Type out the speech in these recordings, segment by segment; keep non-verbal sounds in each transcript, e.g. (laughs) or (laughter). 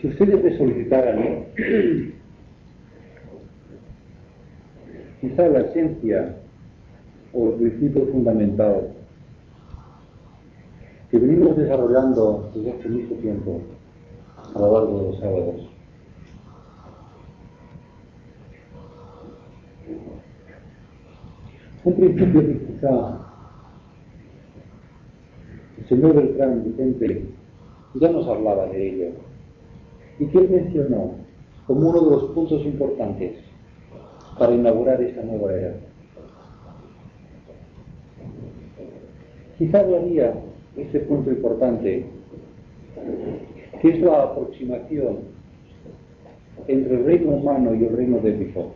Si ustedes me solicitaran quizá la esencia o el principio fundamental que venimos desarrollando desde hace mucho tiempo a lo largo de los sábados. Un principio que quizá el señor Beltrán Vicente ya nos hablaba de ello y que él mencionó como uno de los puntos importantes para inaugurar esta nueva era. Quizá hablaría este punto importante, que es la aproximación entre el reino humano y el reino de Dios.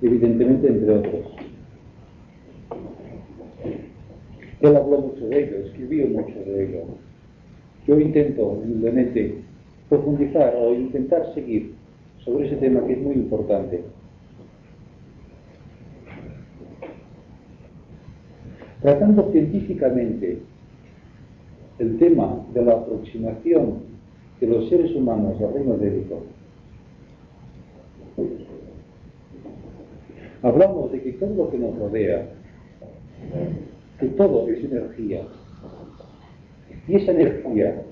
Evidentemente entre otros. Él habló mucho de ello, escribió mucho de ello. Yo intento humildemente profundizar o intentar seguir sobre ese tema que es muy importante. Tratando científicamente el tema de la aproximación de los seres humanos al reino Dios, hablamos de que todo lo que nos rodea, que todo es energía, y esa energía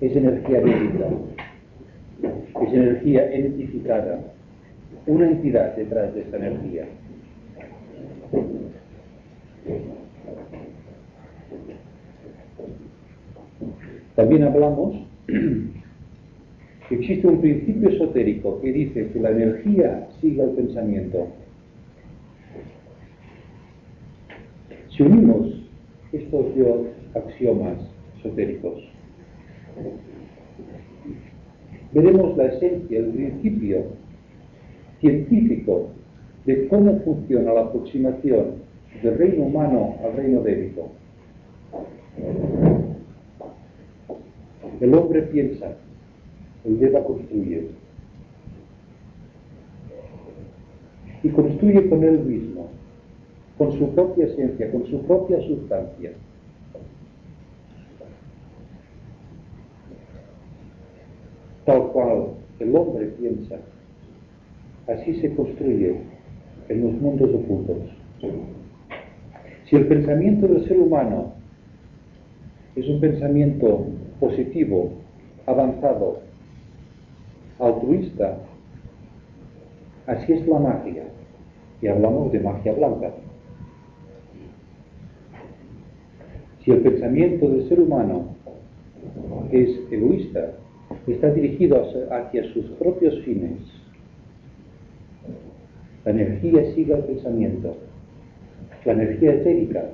es energía bíblica, es energía identificada, una entidad detrás de esa energía. También hablamos que existe un principio esotérico que dice que la energía sigue al pensamiento. Si unimos estos dos axiomas esotéricos, veremos la esencia, el principio científico de cómo funciona la aproximación del reino humano al reino débico. El hombre piensa, el Deva construye. Y construye con él mismo, con su propia esencia, con su propia sustancia. Tal cual el hombre piensa, así se construye en los mundos ocultos. Si el pensamiento del ser humano es un pensamiento positivo, avanzado, altruista, así es la magia. Y hablamos de magia blanca. Si el pensamiento del ser humano es egoísta, está dirigido hacia sus propios fines, la energía sigue al pensamiento. La energía etérica,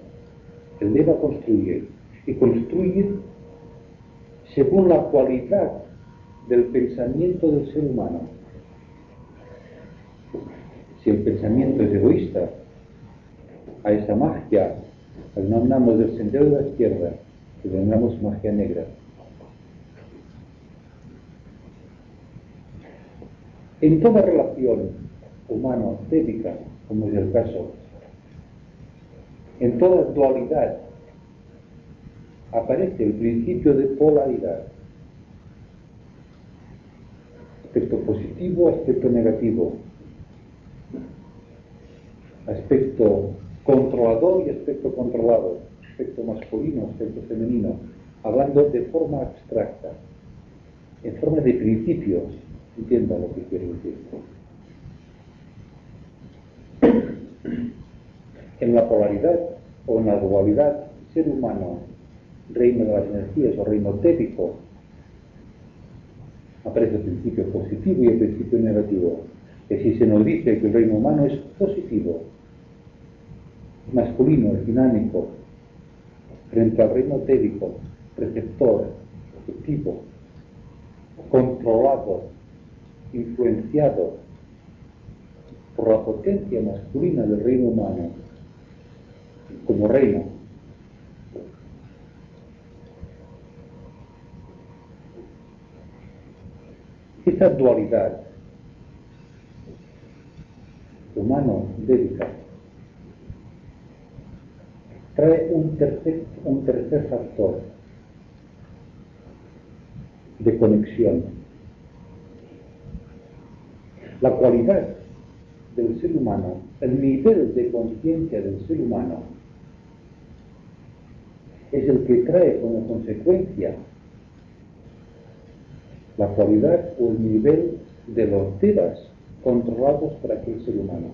el Deva construye y construye según la cualidad del pensamiento del ser humano. Si el pensamiento es egoísta, a esa magia la denominamos del sendero de la izquierda, que denominamos magia negra. En toda relación humano-ética, como es el caso, en toda dualidad aparece el principio de polaridad. Aspecto positivo, aspecto negativo. Aspecto controlador y aspecto controlado. Aspecto masculino, aspecto femenino. Hablando de forma abstracta. En forma de principios. Entienda lo que quiero decir. (clears throat) En la polaridad o en la dualidad ser humano reino de las energías o reino tépico, aparece el principio positivo y el principio negativo. Es decir, se nos dice que el reino humano es positivo, masculino, dinámico, frente al reino tébico, receptor, receptivo, controlado, influenciado por la potencia masculina del reino humano como reino Esa dualidad humano-débica trae un tercer, un tercer factor de conexión. La cualidad del ser humano, el nivel de conciencia del ser humano, es el que trae como consecuencia la cualidad o el nivel de los devas controlados por aquel ser humano.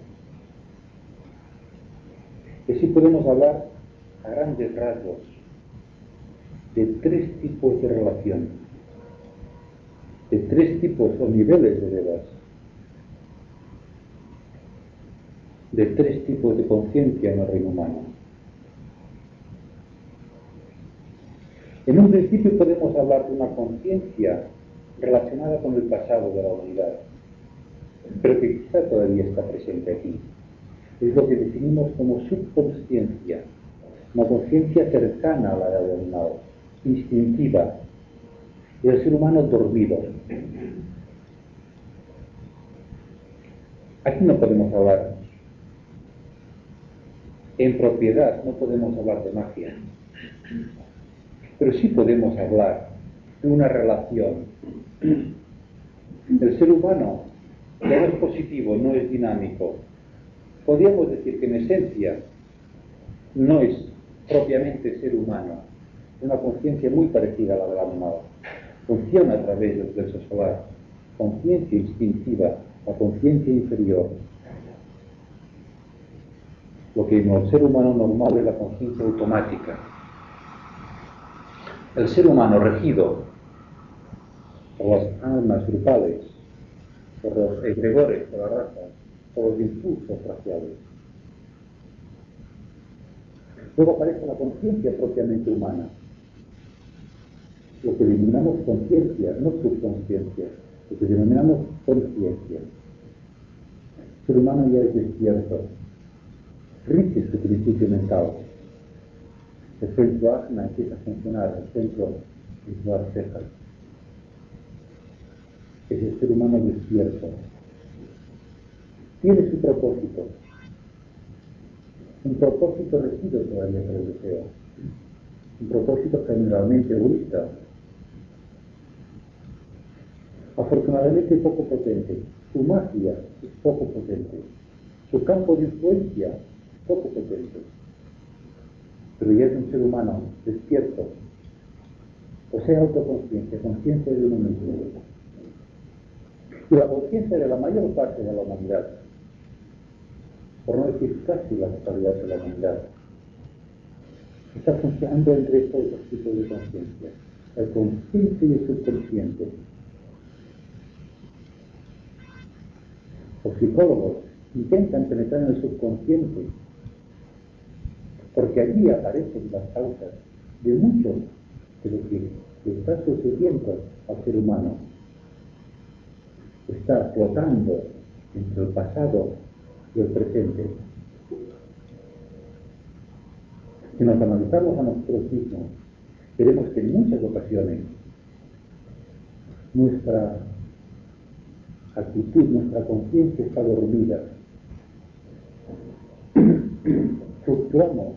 Y así podemos hablar grandes rasgos de tres tipos de relación, de tres tipos o niveles de devas, de tres tipos de conciencia en el reino humano. En un principio podemos hablar de una conciencia relacionada con el pasado de la humanidad, pero que quizá todavía está presente aquí. Es lo que definimos como subconsciencia, una conciencia cercana a la del Nao, instintiva, del ser humano dormido. Aquí no podemos hablar en propiedad, no podemos hablar de magia, pero sí podemos hablar de una relación el ser humano no es positivo, no es dinámico. Podríamos decir que en esencia no es propiamente ser humano, una conciencia muy parecida a la del animal. Funciona a través del plexo solar, conciencia instintiva, la conciencia inferior. Lo que en el ser humano normal es la conciencia automática. El ser humano regido por las almas grupales, por los egregores, por la raza, por los impulsos raciales. Luego aparece la conciencia propiamente humana, lo que denominamos conciencia, no subconsciencia, lo que denominamos conciencia. El ser humano ya es despierto, rige su principio mental. El centro asma empieza a funcionar, el centro visual cejas es el ser humano despierto. Tiene su propósito. Un propósito regido todavía por el deseo. Un propósito generalmente egoísta. Afortunadamente poco potente. Su magia es poco potente. Su campo de influencia poco potente. Pero ya es un ser humano despierto. Posee autoconciencia, conciencia de uno mismo y la conciencia de la mayor parte de la humanidad, por no decir casi la totalidad de la humanidad, está funcionando entre estos dos tipos de conciencia, el consciente y el subconsciente. Los psicólogos intentan penetrar en el subconsciente porque allí aparecen las causas de mucho de lo que está sucediendo al ser humano está flotando entre el pasado y el presente. Si nos analizamos a nosotros mismos, veremos que en muchas ocasiones nuestra actitud, nuestra conciencia está dormida. (clears throat) Fluctuamos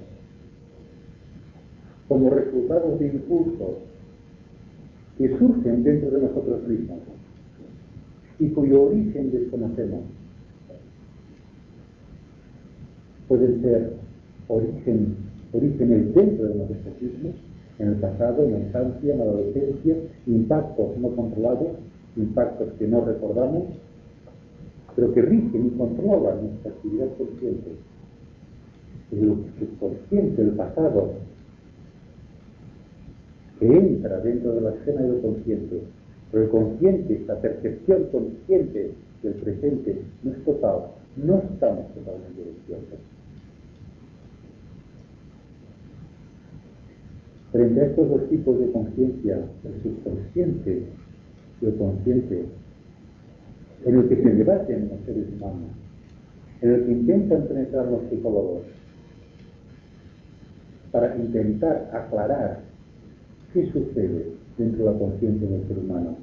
como resultado de impulsos que surgen dentro de nosotros mismos y cuyo origen desconocemos. Pueden ser origen, orígenes dentro de nosotros mismos, en el pasado, en la infancia, en la adolescencia, impactos no controlados, impactos que no recordamos, pero que rigen y controlan nuestra actividad consciente. El subconsciente, el pasado, que entra dentro de la escena del consciente pero el consciente, la percepción consciente del presente no es total, no estamos totalmente despiertos. Frente a estos dos tipos de conciencia, el subconsciente y el consciente, en el que se debaten los seres humanos, en el que intentan penetrar los psicólogos, para intentar aclarar qué sucede dentro de la conciencia del ser humano.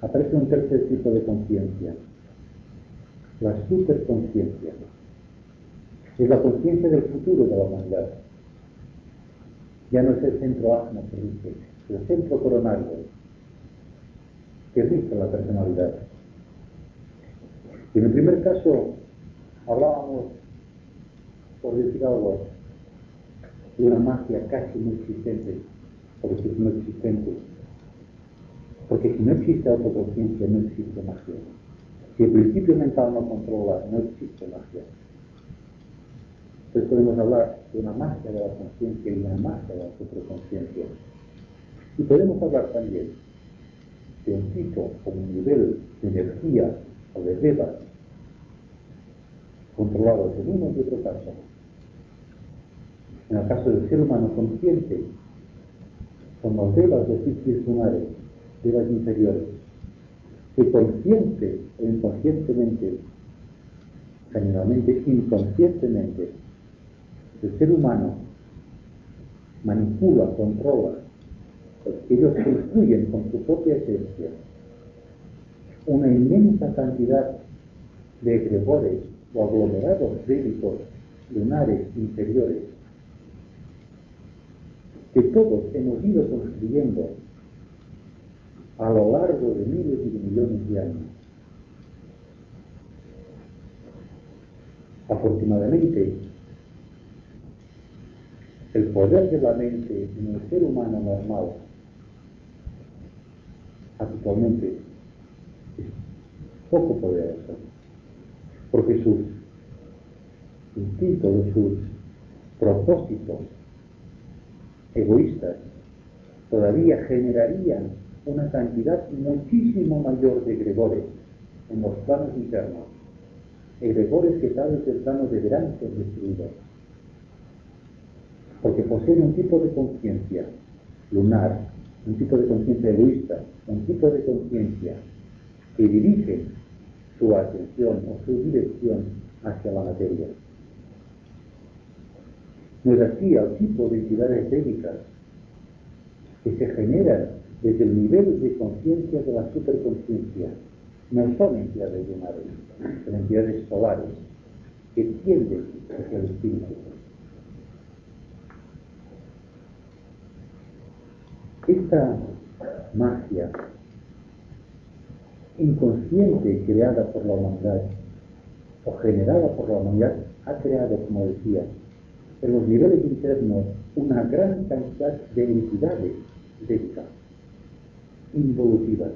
Aparece un tercer tipo de conciencia, la superconciencia. Es la conciencia del futuro de la humanidad. Ya no es el centro asno que dice, el centro coronario que rige la personalidad. En el primer caso hablábamos, por decir algo, de una magia casi no existente, por decir no existente. Porque si no existe autoconciencia, no existe magia. Si el principio mental no controla, no existe magia. Entonces podemos hablar de una magia de la conciencia y una magia de la superconciencia. Y podemos hablar también de un tipo o un nivel de energía o de devas controlados en uno y otro caso. En el caso del ser humano consciente, son los devas de ciclos lunares, devas inferiores, que consciente o inconscientemente, generalmente inconscientemente, el ser humano manipula, controla, ellos construyen con su propia esencia una inmensa cantidad de egregores o aglomerados débicos lunares inferiores que todos hemos ido construyendo a lo largo de miles y de millones de años. Afortunadamente, el poder de la mente en el ser humano normal actualmente es poco poderoso, porque sus instintos, sus propósitos egoístas todavía generarían una cantidad muchísimo mayor de egregores en los planos internos, egregores que tal vez el plano deberán ser destruidos, porque poseen un tipo de conciencia lunar, un tipo de conciencia egoísta, un tipo de conciencia que dirige su atención o su dirección hacia la materia. No es así al tipo de entidades técnicas que se generan desde el nivel de conciencia de la superconciencia. No son entidades lunares, son entidades solares que tienden hacia el espíritu. Esta magia inconsciente creada por la humanidad o generada por la humanidad ha creado, como decía, en los niveles internos una gran cantidad de entidades densas, involutivas.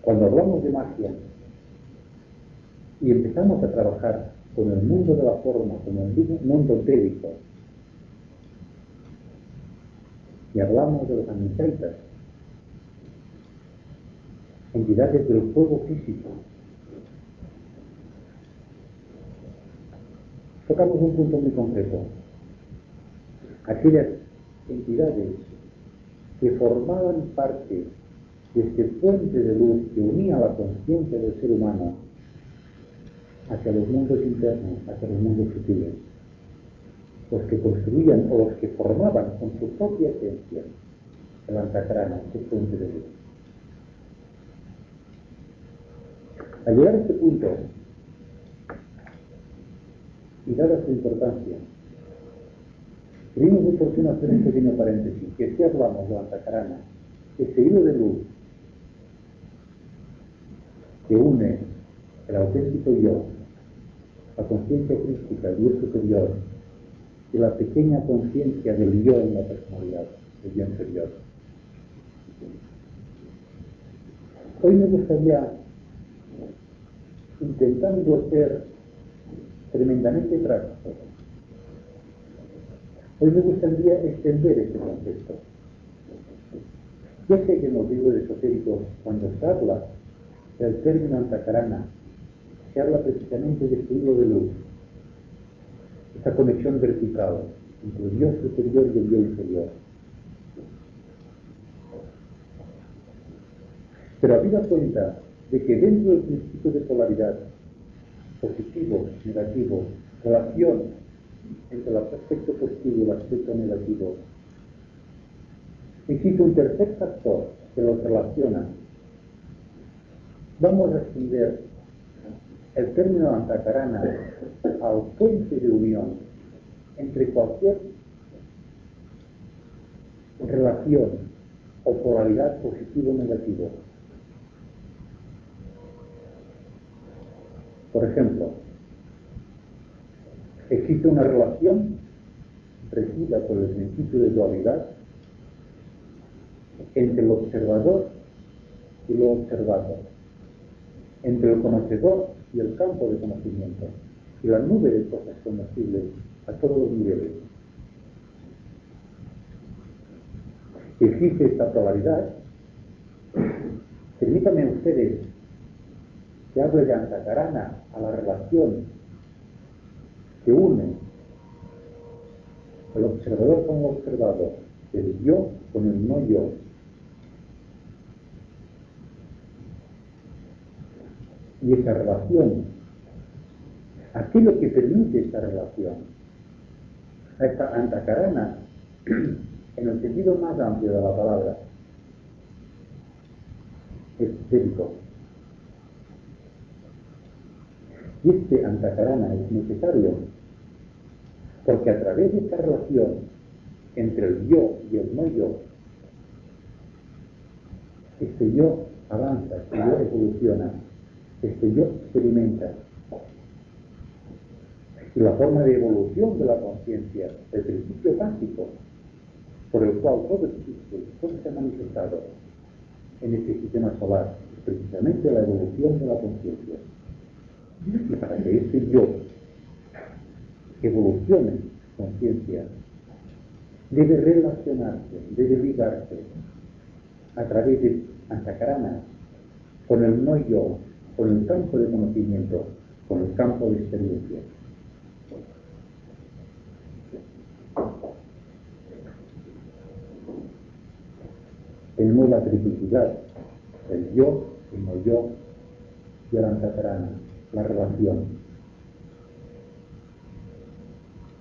Cuando hablamos de magia y empezamos a trabajar con el mundo de la forma, con el mundo técnico, y hablamos de los amistaitas, entidades del fuego físico. Tocamos un punto muy concreto. Aquellas entidades que formaban parte de este puente de luz que unía la conciencia del ser humano hacia los mundos internos, hacia los mundos sutiles los que construían o los que formaban con su propia esencia el antacarana, este fuente de luz. Al llegar a este punto, y dada su importancia, creímos oportuno hacer un pequeño paréntesis, que si hablamos de antacarana, ese hilo de luz que une el auténtico yo, la conciencia crística, el Dios superior, y la pequeña conciencia del yo en la personalidad, el yo inferior. Hoy me gustaría, intentando ser tremendamente práctico, hoy me gustaría extender este concepto. Yo sé que en los libros esotéricos, cuando se habla del término antacarana, se habla precisamente de este hilo de luz, esta conexión vertical entre Dios superior y el Dios inferior. Pero habida cuenta de que dentro del principio de polaridad, positivo, negativo, relación entre el aspecto positivo y el aspecto negativo, existe un tercer factor que los relaciona. Vamos a extender el término antacarana puente de unión entre cualquier relación o polaridad positivo o negativo. Por ejemplo, existe una relación regida por el principio de dualidad entre el observador y lo observado, entre el conocedor y el campo de conocimiento, y la nube de cosas conocibles a todos los niveles. Existe esta polaridad. Permítanme ustedes que hable de Antacarana a la relación que une el observador con el observado, el yo con el no yo. Y esa relación, aquello que permite esta relación, a esta antacarana, (clears throat) en el sentido más amplio de la palabra, es esotérico. Y este antacarana es necesario porque a través de esta relación entre el yo y el no yo, este yo avanza, este yo evoluciona, este yo experimenta. Y la forma de evolución de la conciencia, el principio básico por el cual todo existe, todo se ha manifestado en este sistema solar, es precisamente la evolución de la conciencia. Y para que este yo evolucione conciencia, debe relacionarse, debe ligarse a través de Antakarana con el no yo, con el campo de conocimiento, con el campo de experiencia. Tenemos la triplicidad, el yo, el no yo y el la relación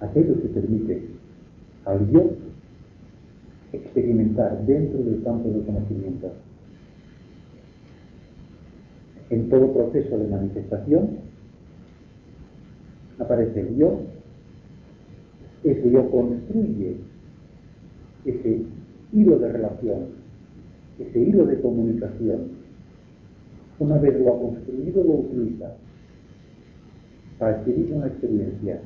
aquello que permite al yo experimentar dentro del campo del conocimiento. En todo proceso de manifestación aparece yo, ese yo construye ese hilo de relación, ese hilo de comunicación. Una vez lo ha construido, lo utiliza para adquirir una experiencia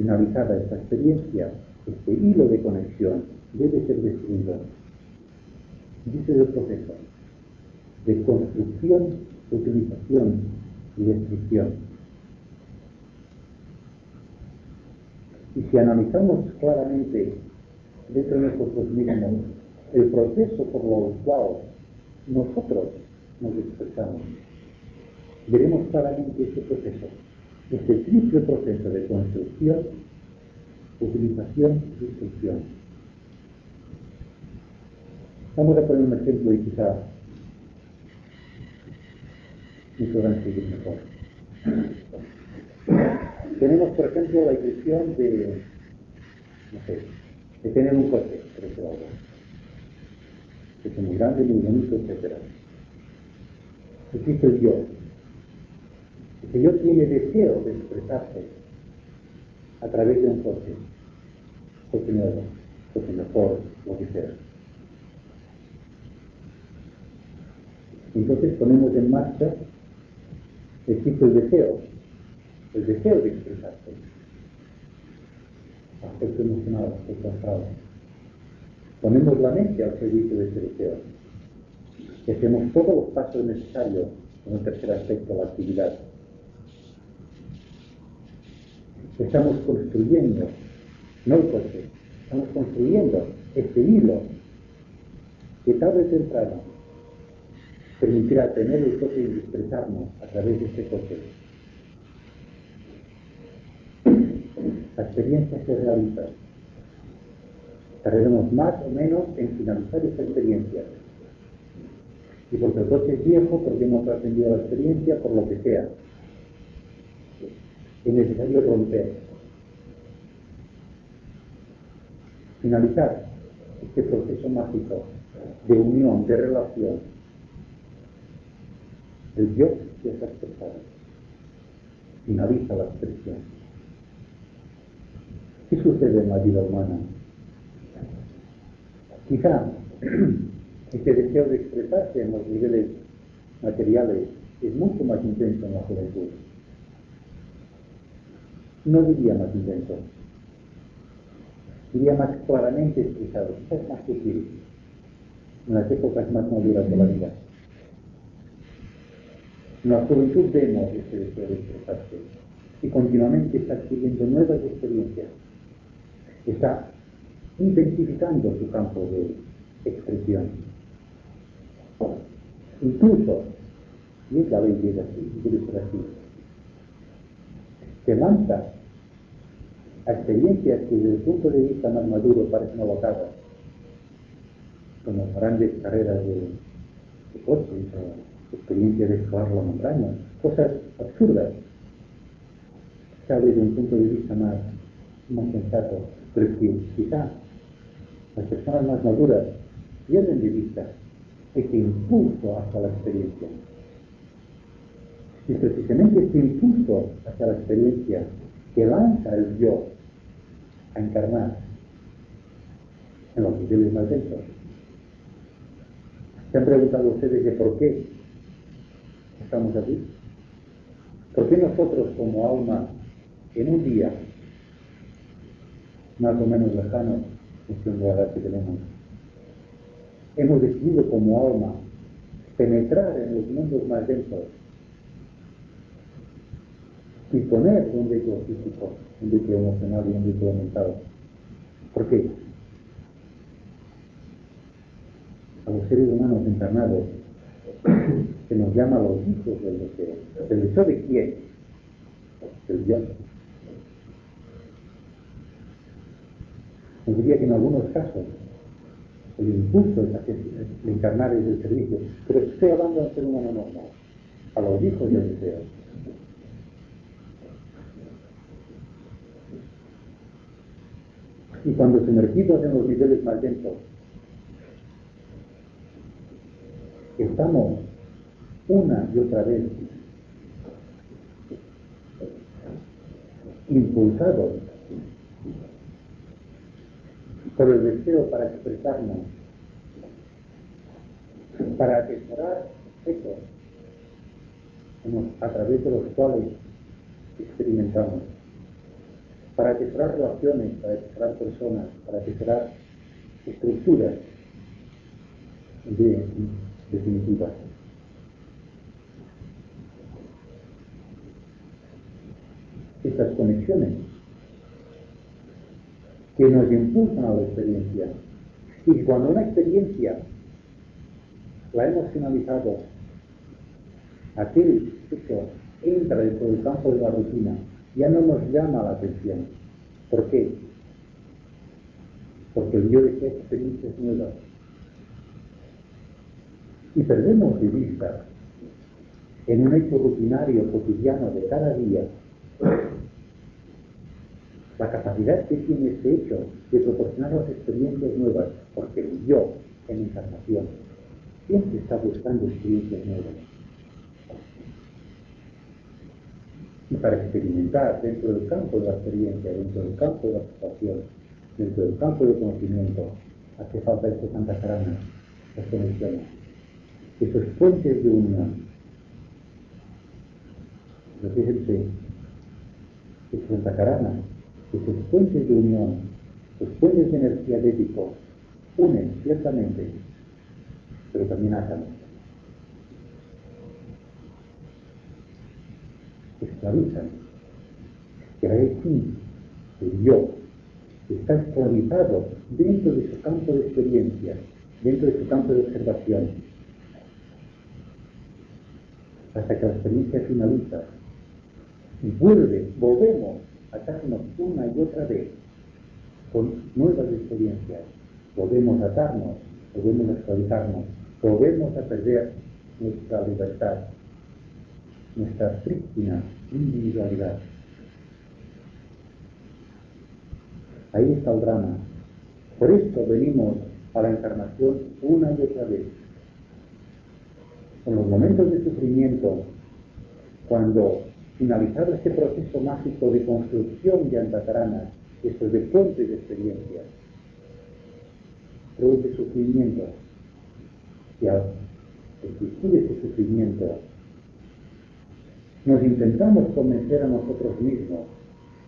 Finalizada esta experiencia, este hilo de conexión debe ser destruido. Dice el proceso de construcción, utilización y destrucción. Y si analizamos claramente dentro de nosotros mismos el proceso por el cual nosotros nos expresamos, veremos claramente este proceso este triple proceso de construcción, utilización y destrucción. Vamos a poner un ejemplo y quizá me podrán seguir mejor. Tenemos, por ejemplo, la ilusión de, no sé, de tener un coche, por ejemplo, que es muy grande, muy bonito, etc. Existe el yo, el Señor tiene deseo de expresarse a través de un coche, coche nuevo, coche mejor, lo que sea. Entonces ponemos en marcha, existe el deseo, el deseo de expresarse. Aspecto emocional, aspecto astral. Ponemos la mente al servicio de ese deseo. Hacemos todos los pasos necesarios en el tercer aspecto, la actividad estamos construyendo, no el coche, estamos construyendo este hilo que tarde o temprano permitirá tener el coche y expresarnos a través de este coche. La experiencia se realiza. Tardaremos más o menos en finalizar esta experiencia. Y porque el coche es viejo, porque hemos aprendido la experiencia, por lo que sea es necesario romper. Finalizar este proceso mágico de unión, de relación, El yo ya está expresado. Finaliza la expresión. ¿Qué sucede en la vida humana? Quizá (clears throat) este deseo de expresarse en los niveles materiales es mucho más intenso en la juventud. No diría más intenso, diría más claramente expresado, quizás más sutil, en las épocas más maduras de la vida. La juventud vemos este deseo de expresarse y continuamente está adquiriendo nuevas experiencias. Está intensificando su campo de expresión. Incluso, y es la de así, debe así, se lanza a experiencias que desde el punto de vista más maduro parecen alocadas, como grandes carreras de, de coches o experiencias de escalar la montaña, cosas absurdas. Abre desde un punto de vista más, más sensato, pero que quizá las personas más maduras pierden de vista este impulso hacia la experiencia. Y precisamente este impulso hacia la experiencia que lanza el yo a encarnar en los niveles más densos. ¿Se han preguntado ustedes de por qué estamos aquí? ¿Por qué nosotros como alma en un día más o menos lejano función de edad que tenemos hemos decidido como alma penetrar en los mundos más densos y poner un vehículo físico, un vehículo emocional y un vehículo mental. ¿Por qué? A los seres humanos encarnados se nos llama los hijos del deseo. ¿El deseo de quién? Del Dios. Yo diría que en algunos casos el impulso de encarnar es el servicio, pero estoy hablando del ser humano normal, a los hijos del deseo. Y cuando sumergimos en los niveles más densos, estamos una y otra vez impulsados por el deseo para expresarnos, para atesorar eso a través de los cuales experimentamos, para atesorar relaciones, para atesorar personas, para atesorar estructuras de, definitivas. Estas conexiones que nos impulsan a la experiencia. Y cuando una experiencia la hemos finalizado, aquel hecho entra dentro del campo de la rutina, ya no nos llama la atención. ¿Por qué? Porque el yo desea experiencias nuevas. Y perdemos de vista en un hecho rutinario, cotidiano de cada día, la capacidad que tiene este hecho de proporcionarnos experiencias nuevas, porque yo en encarnación siempre está buscando experiencias nuevas. Y para experimentar dentro del campo de la experiencia, dentro del campo de la observación, dentro del campo del conocimiento, hace falta este Santa Carana, las conexiones, esos puentes de unión. Pero fíjense, que Santa que sus puentes de unión, sus puentes de energía ético, unen ciertamente, pero también atan. Esclavizan. Y ahí el yo está esclavizado dentro de su campo de experiencia, dentro de su campo de observación, hasta que la experiencia finaliza y vuelve, volvemos atarnos una y otra vez con nuevas experiencias. Podemos atarnos, podemos actualizarnos, podemos a perder nuestra libertad, nuestra prístina individualidad. Ahí está el drama. Por esto venimos a la encarnación una y otra vez. en los momentos de sufrimiento, cuando finalizado este proceso mágico de construcción de Antacarana, estos de fuentes de experiencias, produce sufrimiento, y al existir ese sufrimiento, nos intentamos convencer a nosotros mismos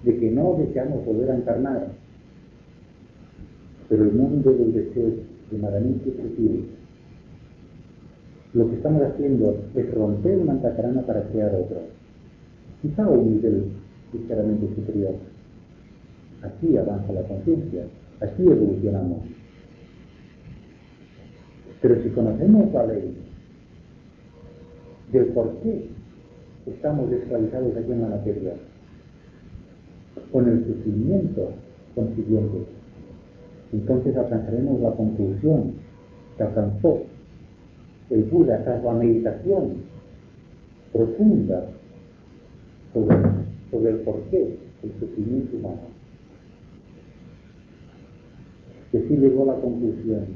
de que no deseamos volver a encarnar, pero el mundo del deseo es extremadamente sutil. Lo que estamos haciendo es romper una antacarana para crear otro, quizá un nivel ligeramente superior. Así avanza la conciencia, así evolucionamos. Pero si conocemos la ley del por qué estamos esclavizados aquí en la materia, con el sufrimiento consiguiente, entonces alcanzaremos la conclusión que alcanzó el Buda tras la meditación profunda sobre, sobre el porqué del sufrimiento humano. Que sí llegó a la conclusión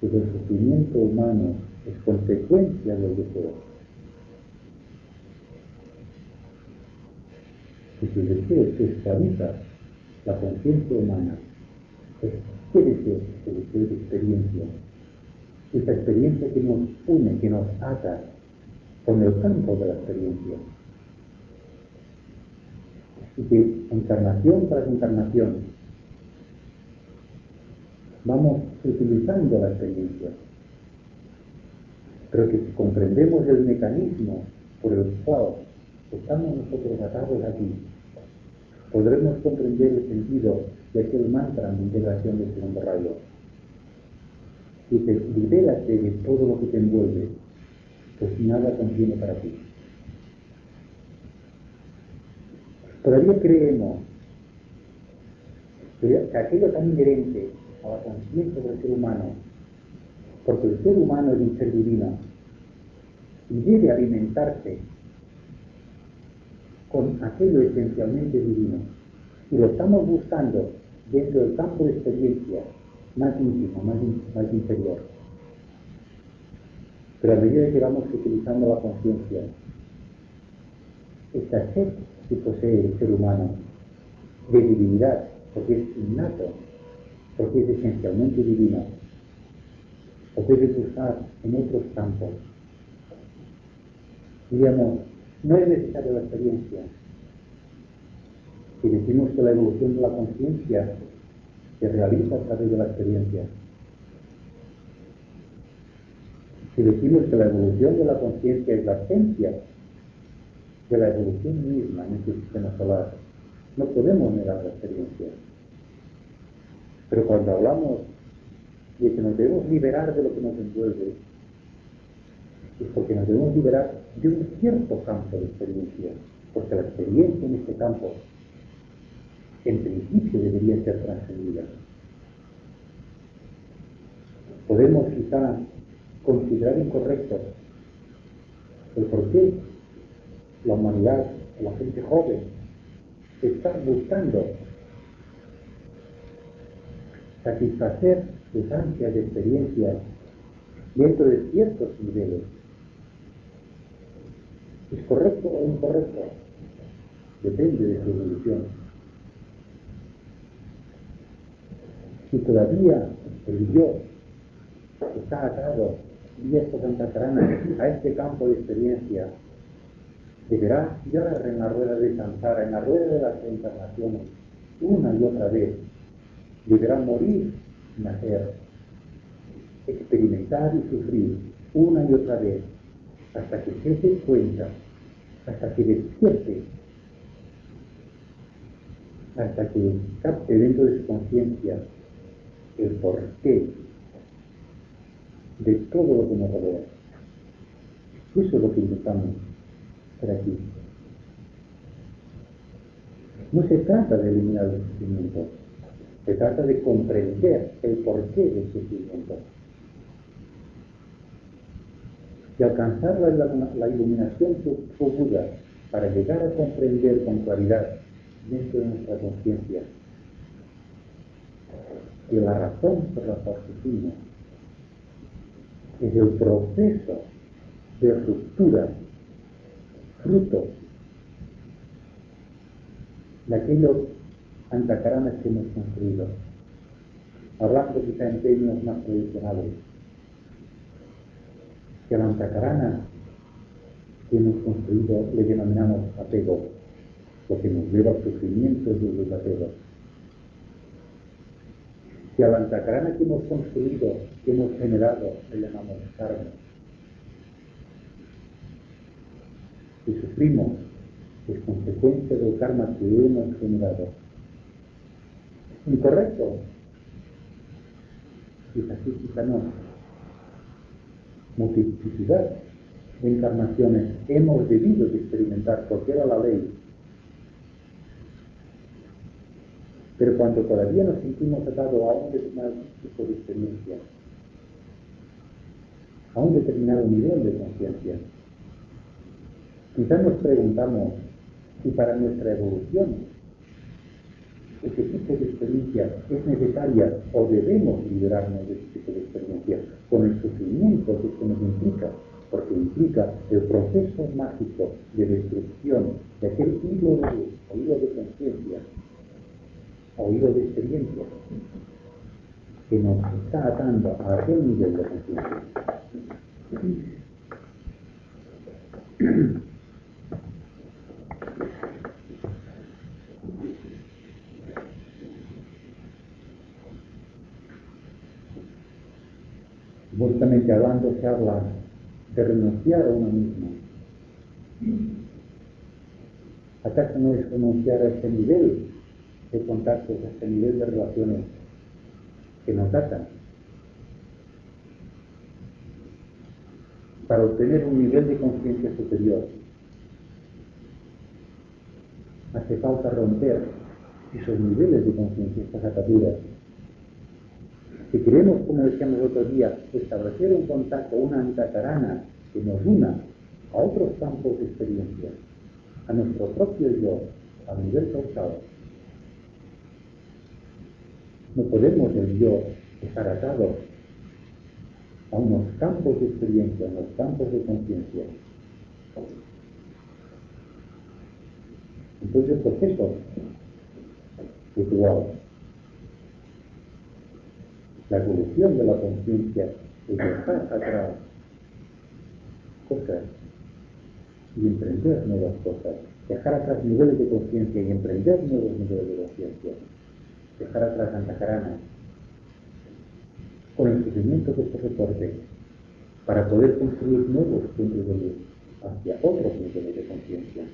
que el sufrimiento humano es consecuencia del deseo. Que si el deseo se esclaviza la conciencia humana ¿Qué deseo? El deseo de experiencia. Esta experiencia que nos une, que nos ata con el campo de la experiencia. Y que encarnación tras encarnación vamos utilizando la experiencia. Pero que si comprendemos el mecanismo por el cual estamos nosotros atados aquí, podremos comprender el sentido de aquel mantra de integración del segundo rayo. Dice, libérate de todo lo que te envuelve, pues nada contiene para ti. Todavía creemos que aquello tan inherente a la conciencia del ser humano, porque el ser humano es un ser divino y debe alimentarse con aquello esencialmente divino. Y lo estamos buscando dentro del campo de experiencia más íntimo, más, más inferior. Pero a medida que vamos utilizando la conciencia, esta sed que posee el ser humano de divinidad, porque es innato, porque es esencialmente divino, o puede buscar en otros campos. Diríamos, no es necesaria la experiencia, si decimos que la evolución de la conciencia se realiza a través de la experiencia, si decimos que la evolución de la conciencia es la esencia de la evolución misma en este sistema solar, no podemos negar la experiencia. Pero cuando hablamos de que nos debemos liberar de lo que nos envuelve, es porque nos debemos liberar de un cierto campo de experiencia, porque la experiencia en este campo en principio debería ser trascendida. Podemos quizá considerar incorrecto el por qué la humanidad, la gente joven, está buscando satisfacer sus ansias de experiencia dentro de ciertos niveles. ¿Es correcto o incorrecto? Depende de su evolución. si todavía el yo está atado y esto cantacarana a este campo de experiencia, deberá girar en la rueda de Santara, en la rueda de las encarnaciones, una y otra vez. Deberá morir, nacer, experimentar y sufrir una y otra vez, hasta que se dé cuenta, hasta que despierte, hasta que capte dentro de su conciencia el porqué de todo lo que nos rodea. Eso es lo que intentamos hacer aquí. No se trata de eliminar el sufrimiento, se trata de comprender el porqué del sufrimiento. Y alcanzar la, iluminación Buda para llegar a comprender con claridad dentro de nuestra conciencia y la razón por la cual sufrimos es el proceso de ruptura, fruto de aquellos antacaranas que hemos construido. Hablando quizá en términos más tradicionales, que a la antacarana que hemos construido le denominamos apego, lo que nos lleva al sufrimiento de los apegos. Que a la antacarana que hemos construido, hemos generado, le llamamos karma. Si sufrimos, es consecuencia del karma que hemos generado. ¿Incorrecto? Quizá sí, quizá no. Multiplicidad de encarnaciones hemos debido de experimentar, porque era la ley. Pero cuando todavía nos sentimos atados a un determinado tipo de experiencia, a un determinado nivel de conciencia, quizás nos preguntamos si para nuestra evolución ese tipo de experiencia es necesaria o debemos liberarnos de ese tipo de experiencia con el sufrimiento que esto nos implica porque implica el proceso mágico de destrucción de aquel hilo de luz o hilo de conciencia o hilo de experiencia que nos está atando a aquel nivel de conciencia. Justamente hablando se habla de renunciar a uno mismo. ¿Acaso no es renunciar a ese nivel de contactos, a ese nivel de relaciones que nos atan? Para obtener un nivel de conciencia superior, hace falta romper esos niveles de conciencia, estas ataduras. Si queremos, como decíamos el otro día, establecer un contacto, una antacarana que nos una a otros campos de experiencia, a nuestro propio yo, a nivel causal, no podemos el yo estar atado a unos campos de experiencia, a unos campos de conciencia. Entonces el proceso la evolución de la conciencia es dejar atrás cosas y emprender nuevas cosas, dejar atrás niveles de conciencia y emprender nuevos niveles de conciencia, dejar atrás Carana con el sufrimiento que se reporte para poder construir nuevos puntos de luz hacia otros niveles de conciencia.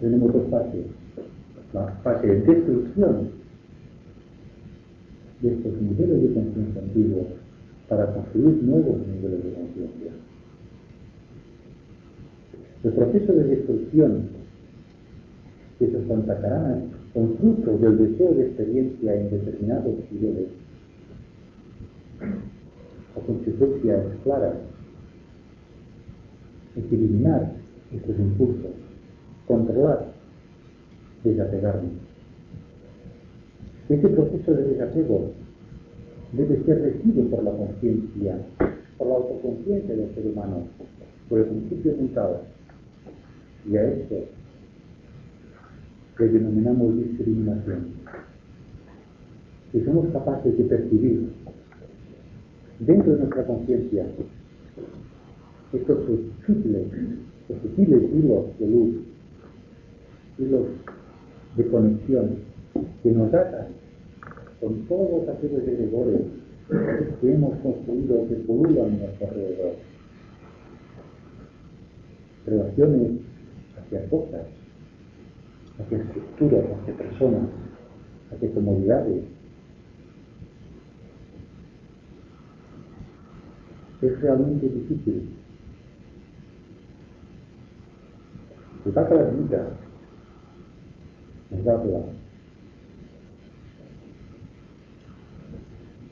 Tenemos dos pasos la fase de destrucción de estos niveles de conciencia antiguos para construir nuevos niveles de conciencia. El proceso de destrucción que se contactará con fruto del deseo de experiencia en determinados niveles o consecuencias claras eliminar estos impulsos, controlar desapegarnos. Ese proceso de desapego debe ser regido por la conciencia, por la autoconciencia del ser humano, por el principio mental. Y a esto que denominamos discriminación. Si somos capaces de percibir dentro de nuestra conciencia estos sutiles, sutiles hilos de luz, hilos de conexión que nos ata con todos aquellos egregores que hemos construido que pululan a nuestro alrededor. Relaciones hacia cosas, hacia estructuras, hacia personas, hacia comodidades. Es realmente difícil. Se trata la vida nos habla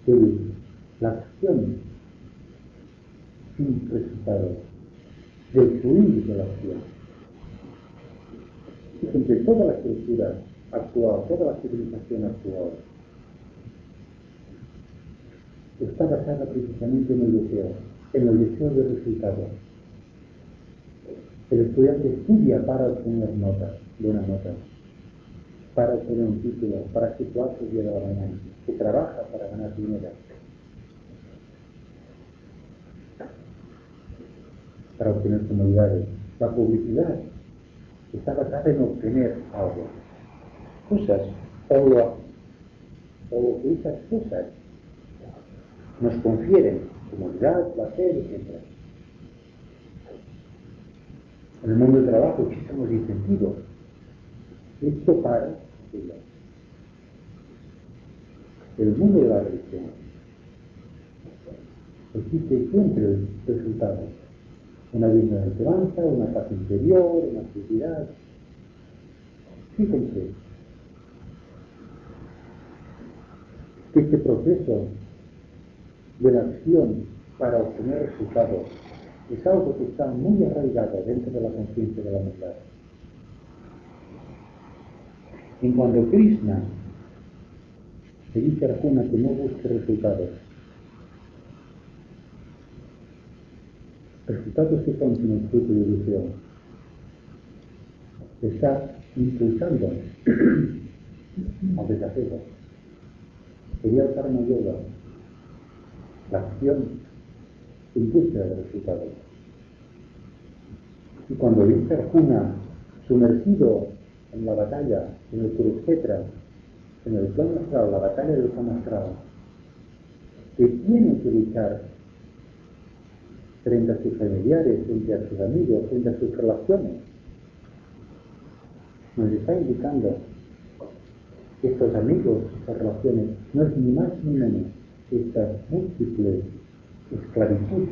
de la acción sin resultado, del fluir de. Entre toda la estructura actual, toda la civilización actual, está basada precisamente en el deseo, en el deseo de resultado. El estudiante estudia para obtener notas, buenas notas, para obtener un título, para situarse el día de la mañana, que trabaja para ganar dinero, para obtener comodidades. La publicidad está basada en obtener algo, cosas, o, lo, o esas cosas nos confieren comodidad, placer, etc. En el mundo del trabajo existen incentivos. Esto para el mundo de la religión existe siempre el resultado. Una digna esperanza, una paz interior, una felicidad. Fíjense que este proceso de la acción para obtener resultados es algo que está muy arraigado dentro de la conciencia de la humanidad. En cuanto Krishna se dice a Arjuna que no busque resultados, resultados que son sino fruto de ilusión, está impulsando (clears throat) al desapego. Sería el karma yoga, la acción en búsqueda de resultados. Y cuando dice Arjuna sumergido en la batalla, en el Kurukshetra, en el plan astral, la batalla del plan astral, que tiene que luchar frente a sus familiares, frente a sus amigos, frente a sus relaciones, nos está indicando que estos amigos, estas relaciones, no es ni más ni menos que esta múltiple esclavitud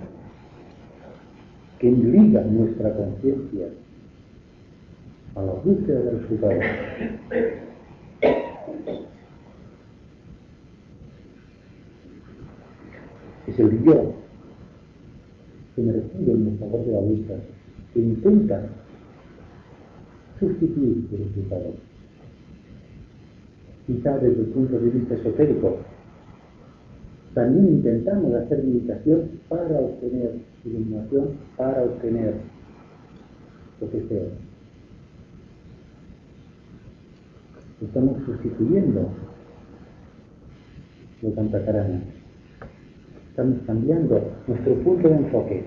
que liga nuestra conciencia a la búsqueda de resultados. Es el yo sumergido en el favor de la lucha que intenta sustituir el resultado. Quizá desde el punto de vista esotérico, también intentamos hacer meditación para obtener iluminación, para obtener lo que sea. Estamos sustituyendo lo Tantakarana. Estamos cambiando nuestro punto de enfoque,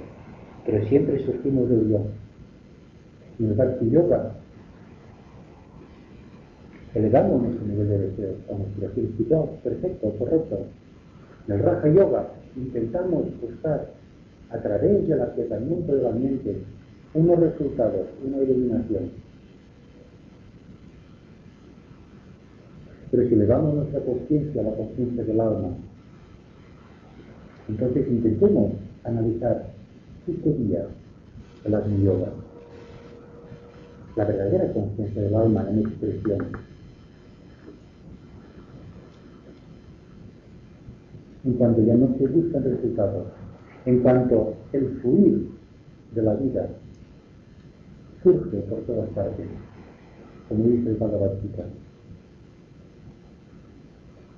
pero siempre surgimos del yo. En el Bhakti Yoga elevamos nuestro nivel de deseo a nuestro espiritual, perfecto, correcto. En el Raja Yoga intentamos buscar a través del aquietamiento de la mente unos resultados, una iluminación Pero si elevamos nuestra conciencia a la conciencia del alma, entonces intentemos analizar qué sería el Agni Yoga, la verdadera conciencia del alma en expresión. En cuanto ya no se buscan resultados, en cuanto el fluir de la vida surge por todas partes, como dice el Bhagavad Gita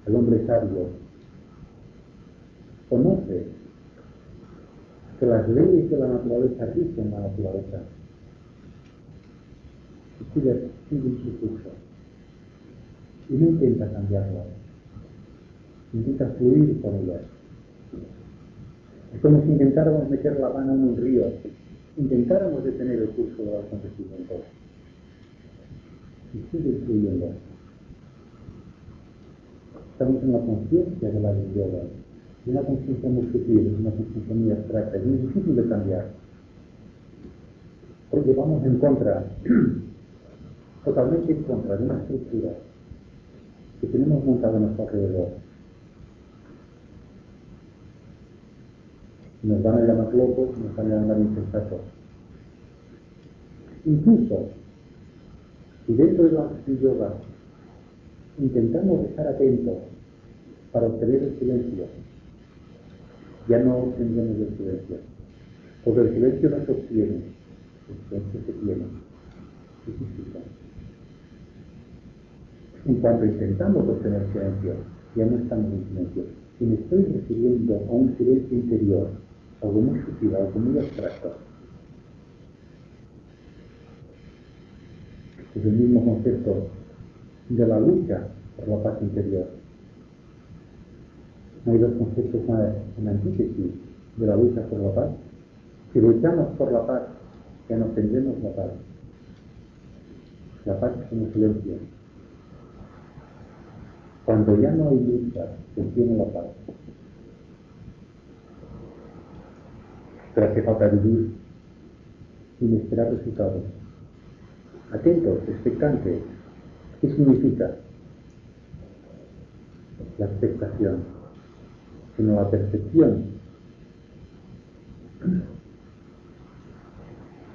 el hombre sabio, conoce que las leyes de la naturaleza rigen la naturaleza. Y sigue, su curso y no intenta cambiarlas, intenta fluir con ellas. Es como si intentáramos meter la mano en un río, intentáramos detener el curso de los acontecimientos. Y sigue fluyendo. Estamos en la conciencia de la yoga, es una conciencia muy sutil, es una conciencia muy abstracta, es muy difícil de cambiar, porque vamos en contra, (clears throat) totalmente en contra de una estructura que tenemos montada a nuestro alrededor. Nos van a llamar locos, nos van a llamar insensatos. Incluso, si dentro de la yoga intentamos estar atentos para obtener el silencio, ya no obtendremos el silencio, porque el silencio no se obtiene, el silencio se tiene. En cuanto intentamos obtener silencio, ya no estamos en silencio, si me estoy refiriendo a un silencio interior, algo muy sutil, algo muy abstracto, es el mismo concepto de la lucha por la paz interior. Hay dos conceptos en antítesis de la lucha por la paz. Si luchamos por la paz, ya no tendremos la paz. La paz es un silencio. Cuando ya no hay lucha, se tiene la paz. Pero hace falta vivir sin esperar resultados. Atentos, expectantes. ¿Qué significa? La expectación, sino la percepción.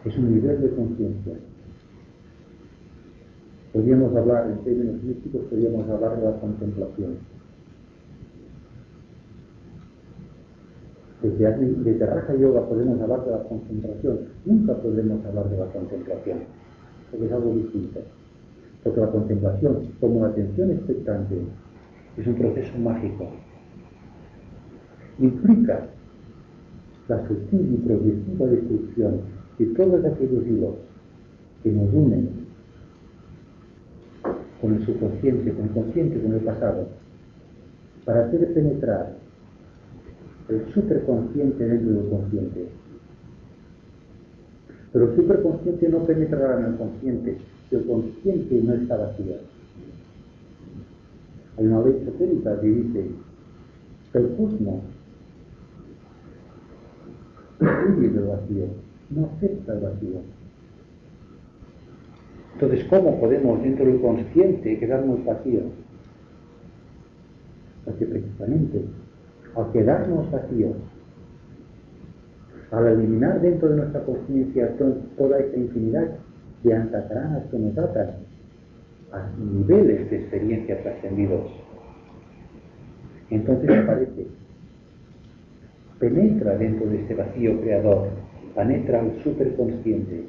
Es un nivel de conciencia. Podríamos hablar, en términos místicos, podríamos hablar de la contemplación. Desde, desde Raja Yoga podemos hablar de la concentración, nunca podremos hablar de la contemplación, porque es algo distinto. Porque la contemplación, como la atención expectante, es un proceso mágico. Implica la sutil y progresiva destrucción de todos aquellos hilos que nos unen con el subconsciente, con el consciente, con el pasado, para hacer penetrar el superconsciente dentro del consciente. Pero el superconsciente no penetrará en el consciente el consciente no está vacío. Hay una ley esotérica que dice el cosmos huye del vacío, no acepta el vacío. Entonces, ¿cómo podemos dentro del consciente quedarnos vacíos? Porque precisamente al quedarnos vacíos, al eliminar dentro de nuestra conciencia toda esta infinidad de antacranas que nos atan a niveles de experiencia trascendidos, entonces aparece, penetra dentro de este vacío creador, penetra al superconsciente,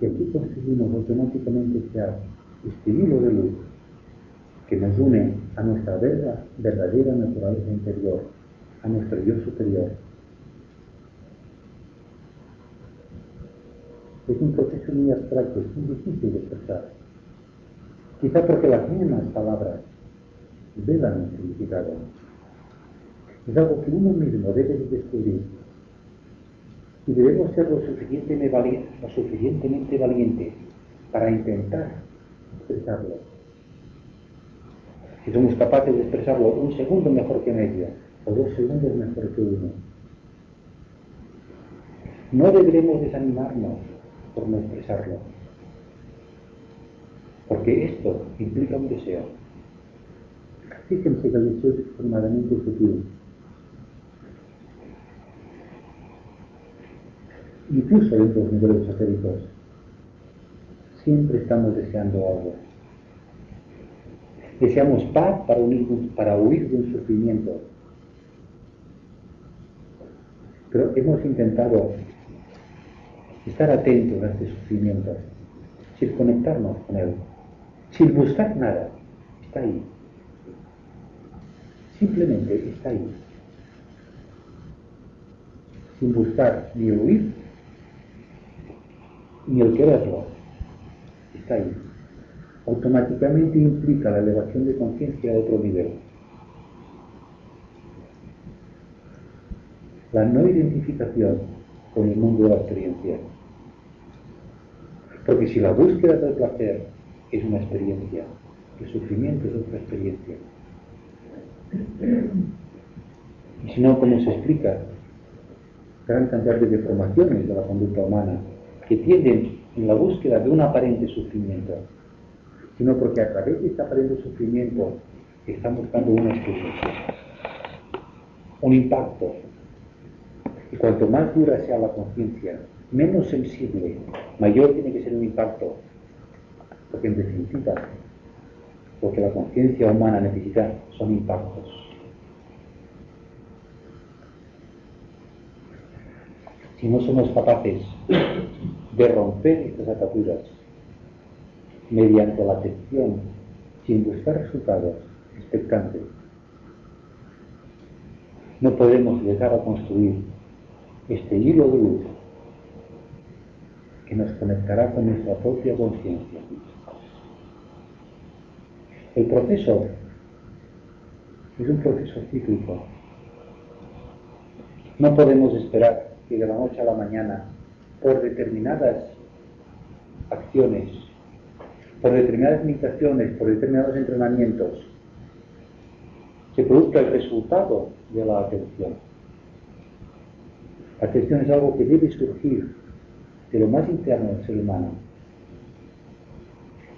y aquí conseguimos automáticamente crear este hilo de luz que nos une a nuestra verdadera naturaleza interior, a nuestro yo superior. Es un proceso muy abstracto, es muy difícil de expresar. Quizá porque las mismas palabras velan el significado. Es algo que uno mismo debe descubrir. Y debemos ser lo suficientemente, suficientemente valientes para intentar expresarlo. Si somos capaces de expresarlo un segundo mejor que medio, o dos segundos mejor que uno. No deberemos desanimarnos por no expresarlo, porque esto implica un deseo. Fíjense que el deseo es extremadamente. Incluso dentro de los niveles esotéricos, siempre estamos deseando algo. Deseamos paz para, para huir de un sufrimiento. Pero hemos intentado estar atentos a este sufrimiento, sin conectarnos con él, sin buscar nada. Está ahí. Simplemente está ahí. Sin buscar ni huir, ni el quererlo. Está ahí automáticamente implica la elevación de conciencia a otro nivel. La no identificación con el mundo de la experiencia. Porque si la búsqueda del placer es una experiencia, el sufrimiento es otra experiencia. Y si no, ¿cómo se explica gran cantidad de deformaciones de la conducta humana que tienden en la búsqueda de un aparente sufrimiento sino porque a través de este aparente sufrimiento están buscando una experiencia, un impacto. Y cuanto más dura sea la conciencia, menos sensible, mayor tiene que ser el impacto. Porque en definitiva, lo que la conciencia humana necesita son impactos. Si no somos capaces de romper estas ataduras, mediante la atención, sin buscar resultados expectantes. no podemos llegar a construir este hilo de luz que nos conectará con nuestra propia conciencia. El proceso es un proceso cíclico. No podemos esperar que de la noche a la mañana, por determinadas acciones, por determinadas meditaciones, por determinados entrenamientos, se produzca el resultado de la atención. La atención es algo que debe surgir de lo más interno del ser humano.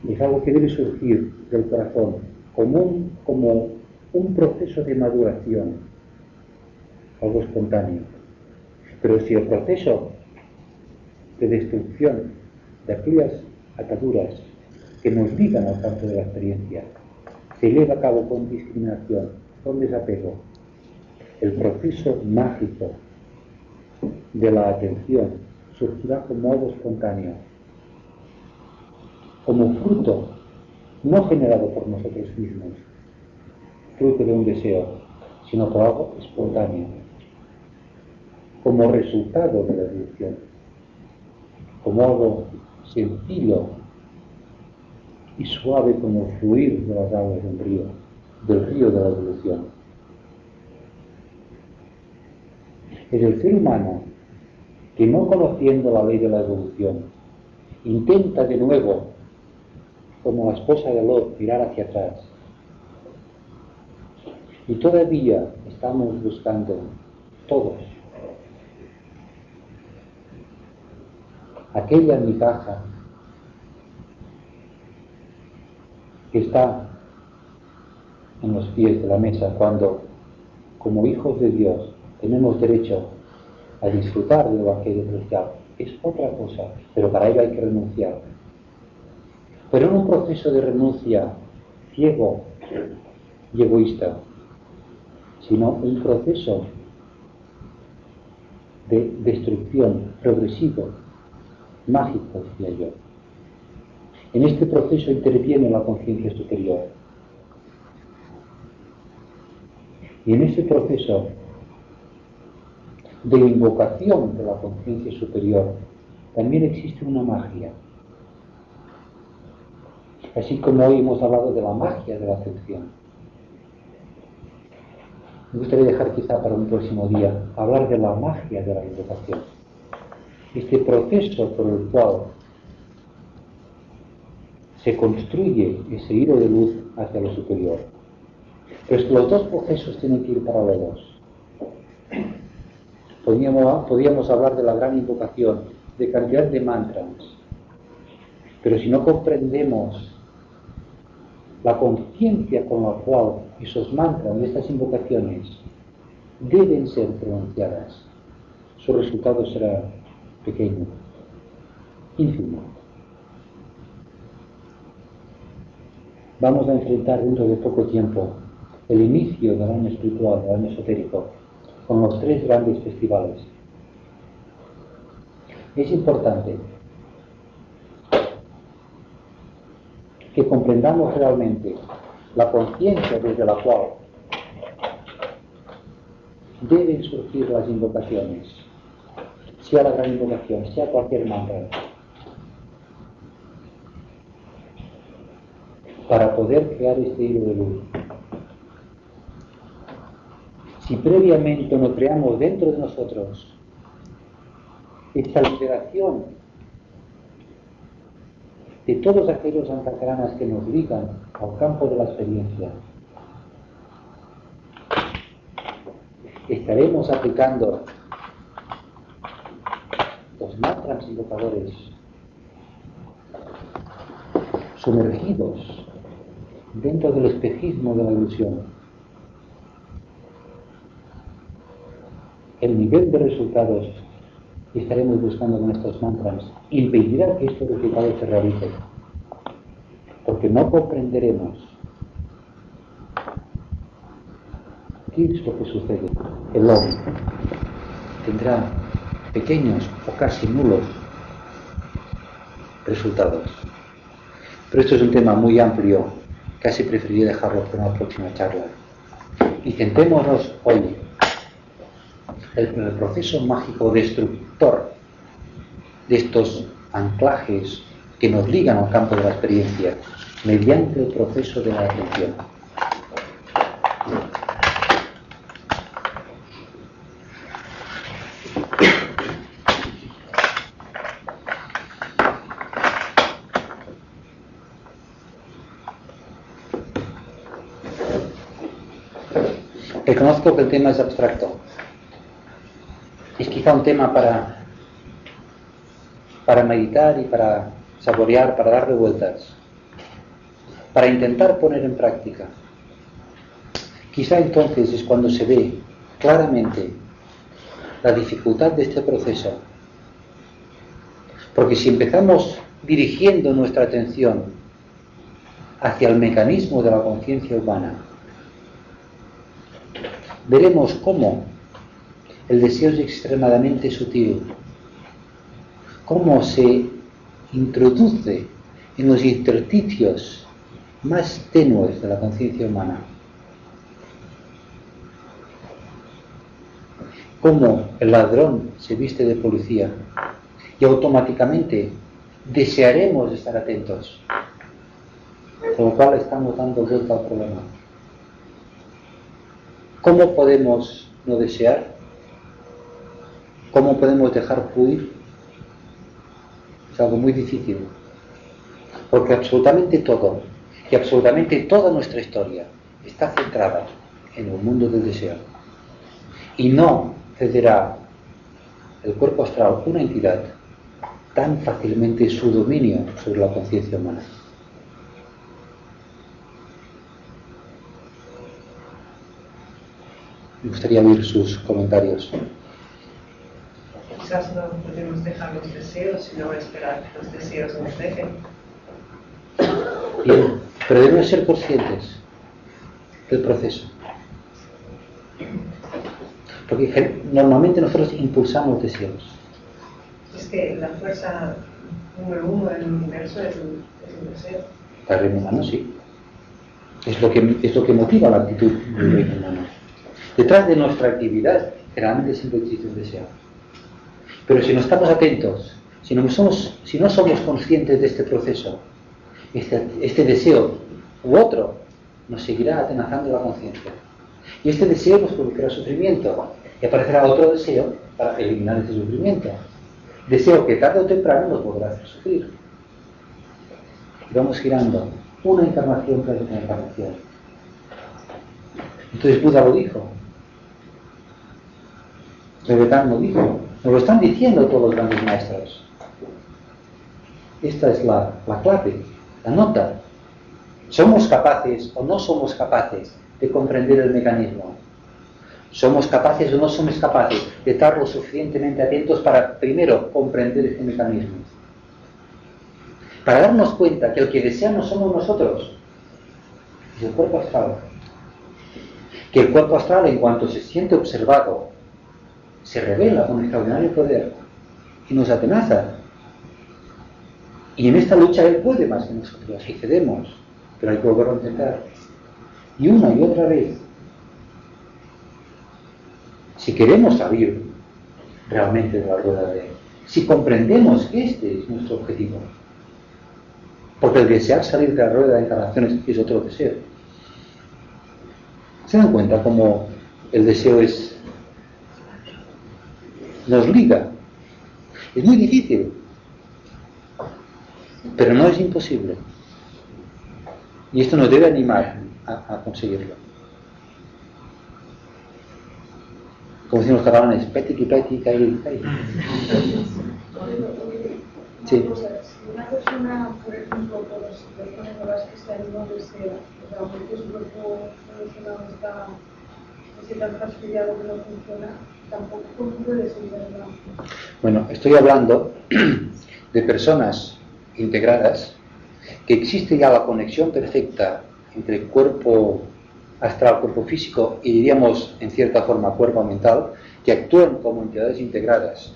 Es algo que debe surgir del corazón como como un proceso de maduración, algo espontáneo. Pero si el proceso de destrucción de aquellas ataduras que nos ligan al campo de la experiencia. Se lleva a cabo con discriminación, con desapego, el proceso mágico de la atención surgirá como algo espontáneo, como fruto no generado por nosotros mismos, fruto de un deseo, sino por algo espontáneo, como resultado de la evolución, como algo sencillo y suave como fluir de las aguas del río, del río de la evolución. Es el ser humano que no conociendo la ley de la evolución, intenta de nuevo, como la esposa de Lot, mirar hacia atrás. Y todavía estamos buscando, todos, aquella migaja que está en los pies de la mesa cuando, como hijos de Dios, tenemos derecho a disfrutar del Evangelio cristiano. Es otra cosa, pero para ello hay que renunciar. Pero no un proceso de renuncia ciego y egoísta, sino un proceso de destrucción progresivo, mágico, decía yo. En este proceso interviene la conciencia superior. Y en ese proceso de invocación de la conciencia superior, también existe una magia. Así como hoy hemos hablado de la magia de la atención. Me gustaría dejar quizá para un próximo día hablar de la magia de la invocación. Este proceso por el cual se construye ese hilo de luz hacia lo superior. Pero los dos procesos tienen que ir paralelos. Podíamos, hablar de la gran invocación, de cantidad de mantras, pero si no comprendemos la conciencia con la cual esos mantras estas invocaciones deben ser pronunciadas, su resultado será pequeño, ínfimo. Vamos a enfrentar dentro de poco tiempo el inicio del año espiritual, del año esotérico, con los tres grandes festivales. Es importante que comprendamos realmente la conciencia desde la cual deben surgir las invocaciones, sea la gran invocación, sea cualquier mantra, para poder crear este hilo de luz. Si previamente no creamos dentro de nosotros esta liberación de todos aquellos antacranas que nos ligan al campo de la experiencia, estaremos aplicando invocadores sumergidos dentro del espejismo de la ilusión. el nivel de resultados que estaremos buscando con estos mantras impedirá que estos resultados se realicen. Porque no comprenderemos qué es lo que sucede. El hombre tendrá pequeños o casi nulos resultados. Pero esto es un tema muy amplio, casi preferiría dejarlo para una próxima charla. Y centrémonos hoy el, proceso mágico destructor de estos anclajes que nos ligan al campo de la experiencia mediante el proceso de la atención. Reconozco que el tema es abstracto. Es quizá un tema para, para meditar y para saborear, para darle vueltas, para intentar poner en práctica. Quizá entonces es cuando se ve claramente la dificultad de este proceso. Porque si empezamos dirigiendo nuestra atención hacia el mecanismo de la conciencia humana, veremos cómo. El deseo es extremadamente sutil, cómo se introduce en los intersticios más tenues de la conciencia humana, cómo el ladrón se viste de policía y automáticamente desearemos estar atentos, con lo cual estamos dando vuelta al problema. ¿Cómo podemos no desear? ¿Cómo podemos dejar fluir? Es algo muy difícil. Porque absolutamente todo, y absolutamente toda nuestra historia está centrada en el mundo del deseo. Y no cederá el cuerpo astral, una entidad, tan fácilmente su dominio sobre la conciencia humana. Me gustaría oír sus comentarios. Quizás no podemos dejar los deseos, sino esperar que los deseos nos dejen. Bien, pero debemos ser conscientes del proceso. Porque normalmente nosotros impulsamos deseos. Es que la fuerza número uno del universo es el, deseo. Para el reino humano, sí. Es lo que, es lo que motiva la actitud del reino humano. Detrás de nuestra actividad generalmente siempre existe un deseo. Pero si no estamos atentos, si no somos, si no somos conscientes de este proceso, este, este deseo u otro nos seguirá atenazando la conciencia. Y este deseo nos provocará sufrimiento. Y aparecerá otro deseo para eliminar ese sufrimiento. Deseo que tarde o temprano nos podrá hacer sufrir. Vamos girando una encarnación tras otra encarnación. Entonces Buda lo dijo. Rebetán lo dijo, nos lo están diciendo todos los grandes maestros. Esta es la, la clave, la nota. ¿Somos capaces o no somos capaces de comprender el mecanismo? ¿Somos capaces o no somos capaces de estar lo suficientemente atentos para primero comprender este mecanismo? Para darnos cuenta que el que desea no somos nosotros, es el cuerpo astral. Que el cuerpo astral, en cuanto se siente observado se revela con extraordinario poder y nos atenaza. Y en esta lucha Él puede más que nosotros, y cedemos, pero hay que volver a intentar. Y una y otra vez. Si queremos salir realmente de la rueda de Él, si comprendemos que este es nuestro objetivo, porque el desear salir de la rueda de encarnaciones es otro deseo. ¿Se dan cuenta cómo el deseo es nos liga. Es muy difícil, pero no es imposible. Y esto nos debe animar a, conseguirlo. Como decimos los catalanes, peti, peti, caí, caí. Sí. Una persona, por ejemplo, por las situaciones en las que en no desea, o sea, porque su cuerpo emocional está, está tan fastidiado que no funciona, bueno, estoy hablando (clears throat) de personas integradas que existe ya la conexión perfecta entre cuerpo astral, cuerpo físico y diríamos en cierta forma cuerpo mental, que actúan como entidades integradas.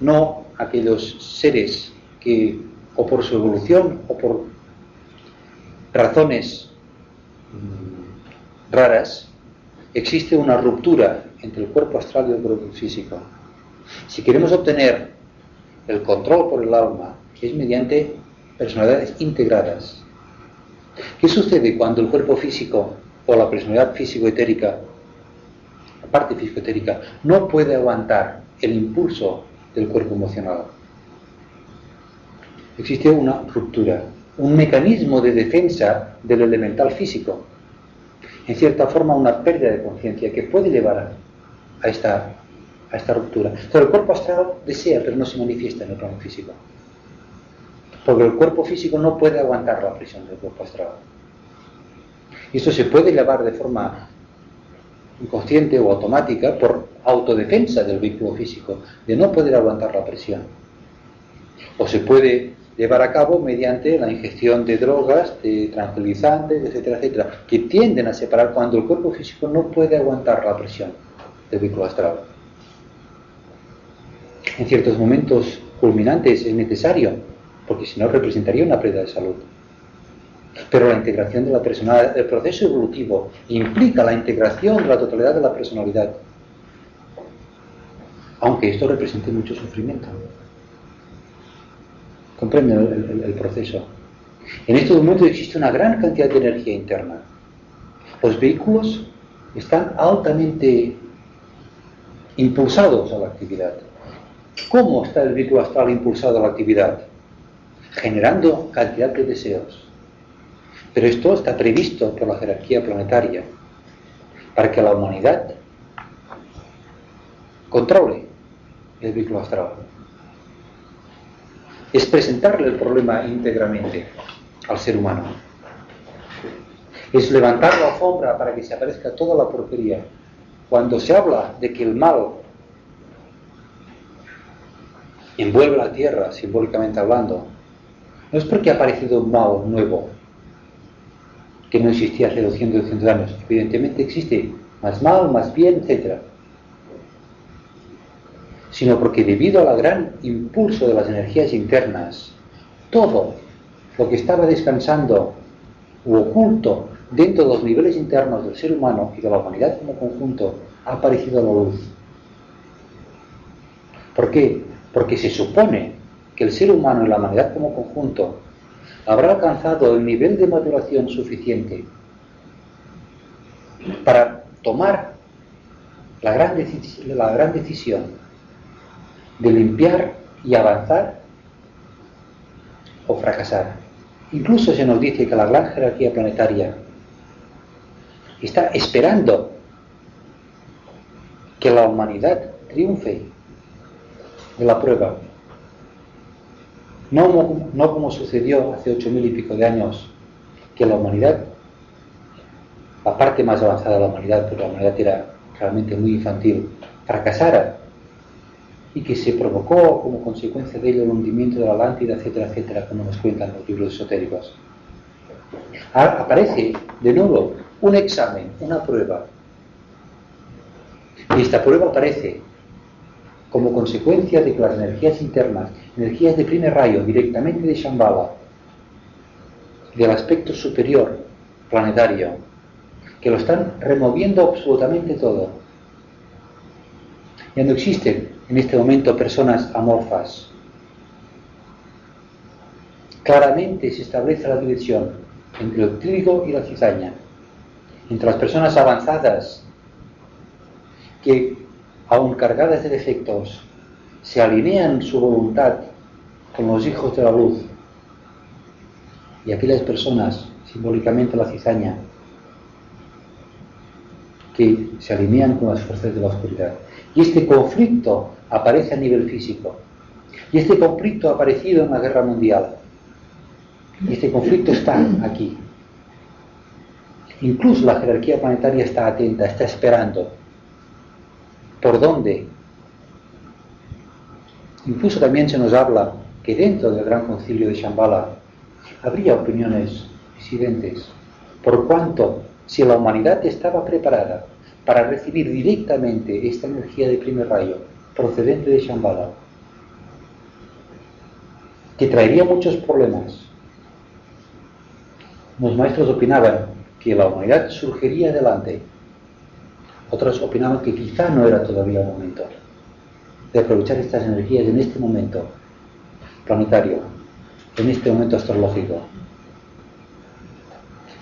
No aquellos seres que o por su evolución o por razones mm, raras existe una ruptura entre el cuerpo astral y el cuerpo físico. Si queremos obtener el control por el alma, es mediante personalidades integradas. ¿Qué sucede cuando el cuerpo físico o la personalidad físico-etérica, la parte físico-etérica, no puede aguantar el impulso del cuerpo emocional? Existe una ruptura, un mecanismo de defensa del elemental físico. En cierta forma, una pérdida de conciencia que puede llevar a esta, a esta ruptura. Pero el cuerpo astral desea, pero no se manifiesta en el plano físico. Porque el cuerpo físico no puede aguantar la presión del cuerpo astral. Y esto se puede llevar de forma inconsciente o automática por autodefensa del vehículo físico, de no poder aguantar la presión. O se puede llevar a cabo mediante la ingestión de drogas, de tranquilizantes, etcétera, etcétera, que tienden a separar cuando el cuerpo físico no puede aguantar la presión del vehículo astral. En ciertos momentos culminantes es necesario, porque si no representaría una pérdida de salud. Pero la integración de la personalidad, el proceso evolutivo implica la integración de la totalidad de la personalidad, aunque esto represente mucho sufrimiento. Comprenden el, proceso. En estos momentos existe una gran cantidad de energía interna. Los vehículos están altamente impulsados a la actividad. ¿Cómo está el vehículo astral impulsado a la actividad? Generando cantidad de deseos. Pero esto está previsto por la jerarquía planetaria para que la humanidad controle el vehículo astral es presentarle el problema íntegramente al ser humano. Es levantar la alfombra para que se aparezca toda la porquería. Cuando se habla de que el mal envuelve la tierra, simbólicamente hablando, no es porque ha aparecido un mal nuevo, que no existía hace 200, 200 años. Evidentemente existe más mal, más bien, etc sino porque debido al gran impulso de las energías internas, todo lo que estaba descansando u oculto dentro de los niveles internos del ser humano y de la humanidad como conjunto ha aparecido a la luz. ¿Por qué? Porque se supone que el ser humano y la humanidad como conjunto habrá alcanzado el nivel de maduración suficiente para tomar la gran, la gran decisión de limpiar y avanzar o fracasar. Incluso se nos dice que la gran jerarquía planetaria está esperando que la humanidad triunfe de la prueba. No, no como sucedió hace ocho mil y pico de años, que la humanidad, la parte más avanzada de la humanidad, porque la humanidad era realmente muy infantil, fracasara y que se provocó como consecuencia de ello el hundimiento de la Atlántida, etcétera, etcétera, como nos cuentan los libros esotéricos. aparece de nuevo un examen, una prueba. Y esta prueba aparece como consecuencia de que las energías internas, energías de primer rayo directamente de Shambhala, del aspecto superior planetario, que lo están removiendo absolutamente todo. Ya no existen en este momento personas amorfas. Claramente se establece la división entre el trigo y la cizaña, entre las personas avanzadas que, aun cargadas de defectos, se alinean su voluntad con los hijos de la luz, y aquellas personas, simbólicamente la cizaña, que se alinean con las fuerzas de la oscuridad. Y este conflicto aparece a nivel físico. Y este conflicto ha aparecido en la guerra mundial. Y este conflicto está aquí. Incluso la jerarquía planetaria está atenta, está esperando. ¿Por dónde? Incluso también se nos habla que dentro del gran concilio de Shambhala habría opiniones disidentes. Por cuanto, si la humanidad estaba preparada para recibir directamente esta energía de primer rayo procedente de Shambhala, que traería muchos problemas. Los maestros opinaban que la humanidad surgiría adelante Otros opinaban que quizá no era todavía el momento de aprovechar estas energías en este momento planetario, en este momento astrológico.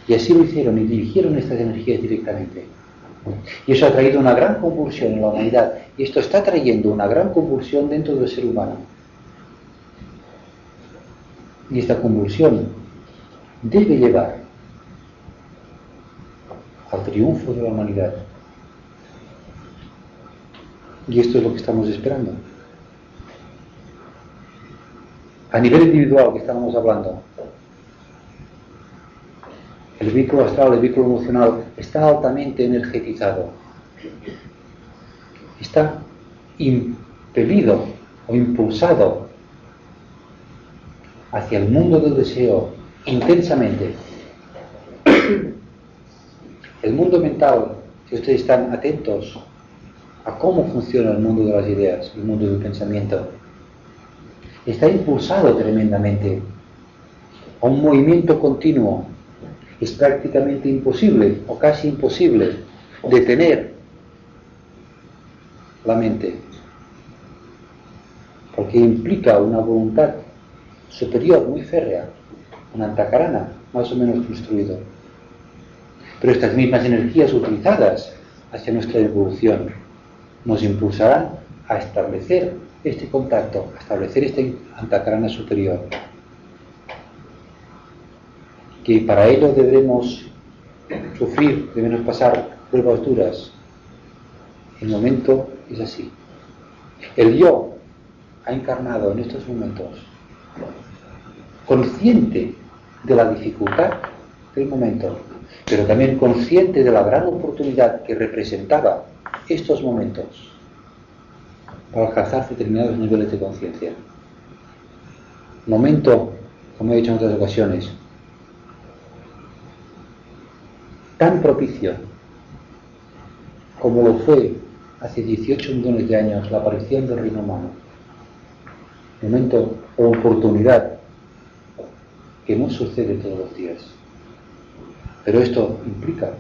Y así lo hicieron y dirigieron estas energías directamente. Y eso ha traído una gran convulsión en la humanidad. Y esto está trayendo una gran convulsión dentro del ser humano. Y esta convulsión debe llevar al triunfo de la humanidad. Y esto es lo que estamos esperando. A nivel individual que estábamos hablando, el vehículo astral, el vehículo emocional, está altamente energetizado. Está impelido o impulsado hacia el mundo del deseo intensamente. El mundo mental, si ustedes están atentos a cómo funciona el mundo de las ideas, el mundo del pensamiento, está impulsado tremendamente a un movimiento continuo es prácticamente imposible o casi imposible detener la mente, porque implica una voluntad superior, muy férrea, una antacarana, más o menos construido. Pero estas mismas energías utilizadas hacia nuestra evolución nos impulsarán a establecer este contacto, a establecer esta antacarana superior que para ello debemos sufrir, debemos pasar pruebas duras. El momento es así. El yo ha encarnado en estos momentos, consciente de la dificultad del momento, pero también consciente de la gran oportunidad que representaba estos momentos para alcanzar determinados niveles de conciencia. Momento, como he dicho en otras ocasiones, tan propicio como lo fue hace 18 millones de años la aparición del reino humano. Momento o oportunidad que no sucede todos los días. Pero esto implica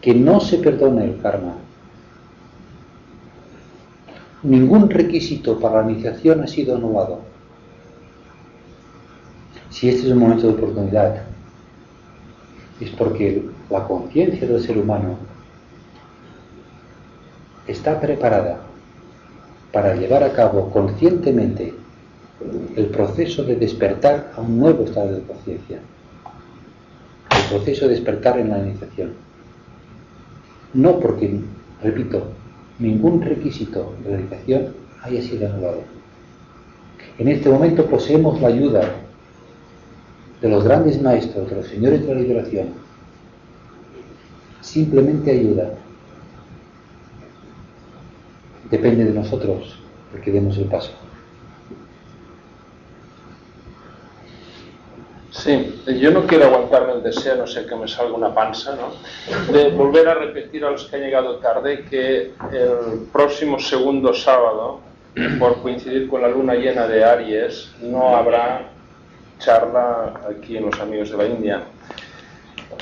que no se perdone el karma. Ningún requisito para la iniciación ha sido anulado si este es un momento de oportunidad, es porque la conciencia del ser humano está preparada para llevar a cabo conscientemente el proceso de despertar a un nuevo estado de conciencia, el proceso de despertar en la iniciación. No porque, repito, ningún requisito de la iniciación haya sido anulado. En este momento poseemos la ayuda de los grandes maestros, de los señores de la liberación, simplemente ayuda. Depende de nosotros el que demos el paso. Sí, yo no quiero aguantarme el deseo, no sé que me salga una panza, ¿no? De volver a repetir a los que han llegado tarde que el próximo segundo sábado, por coincidir con la luna llena de Aries, no habrá charla aquí en los amigos de la India.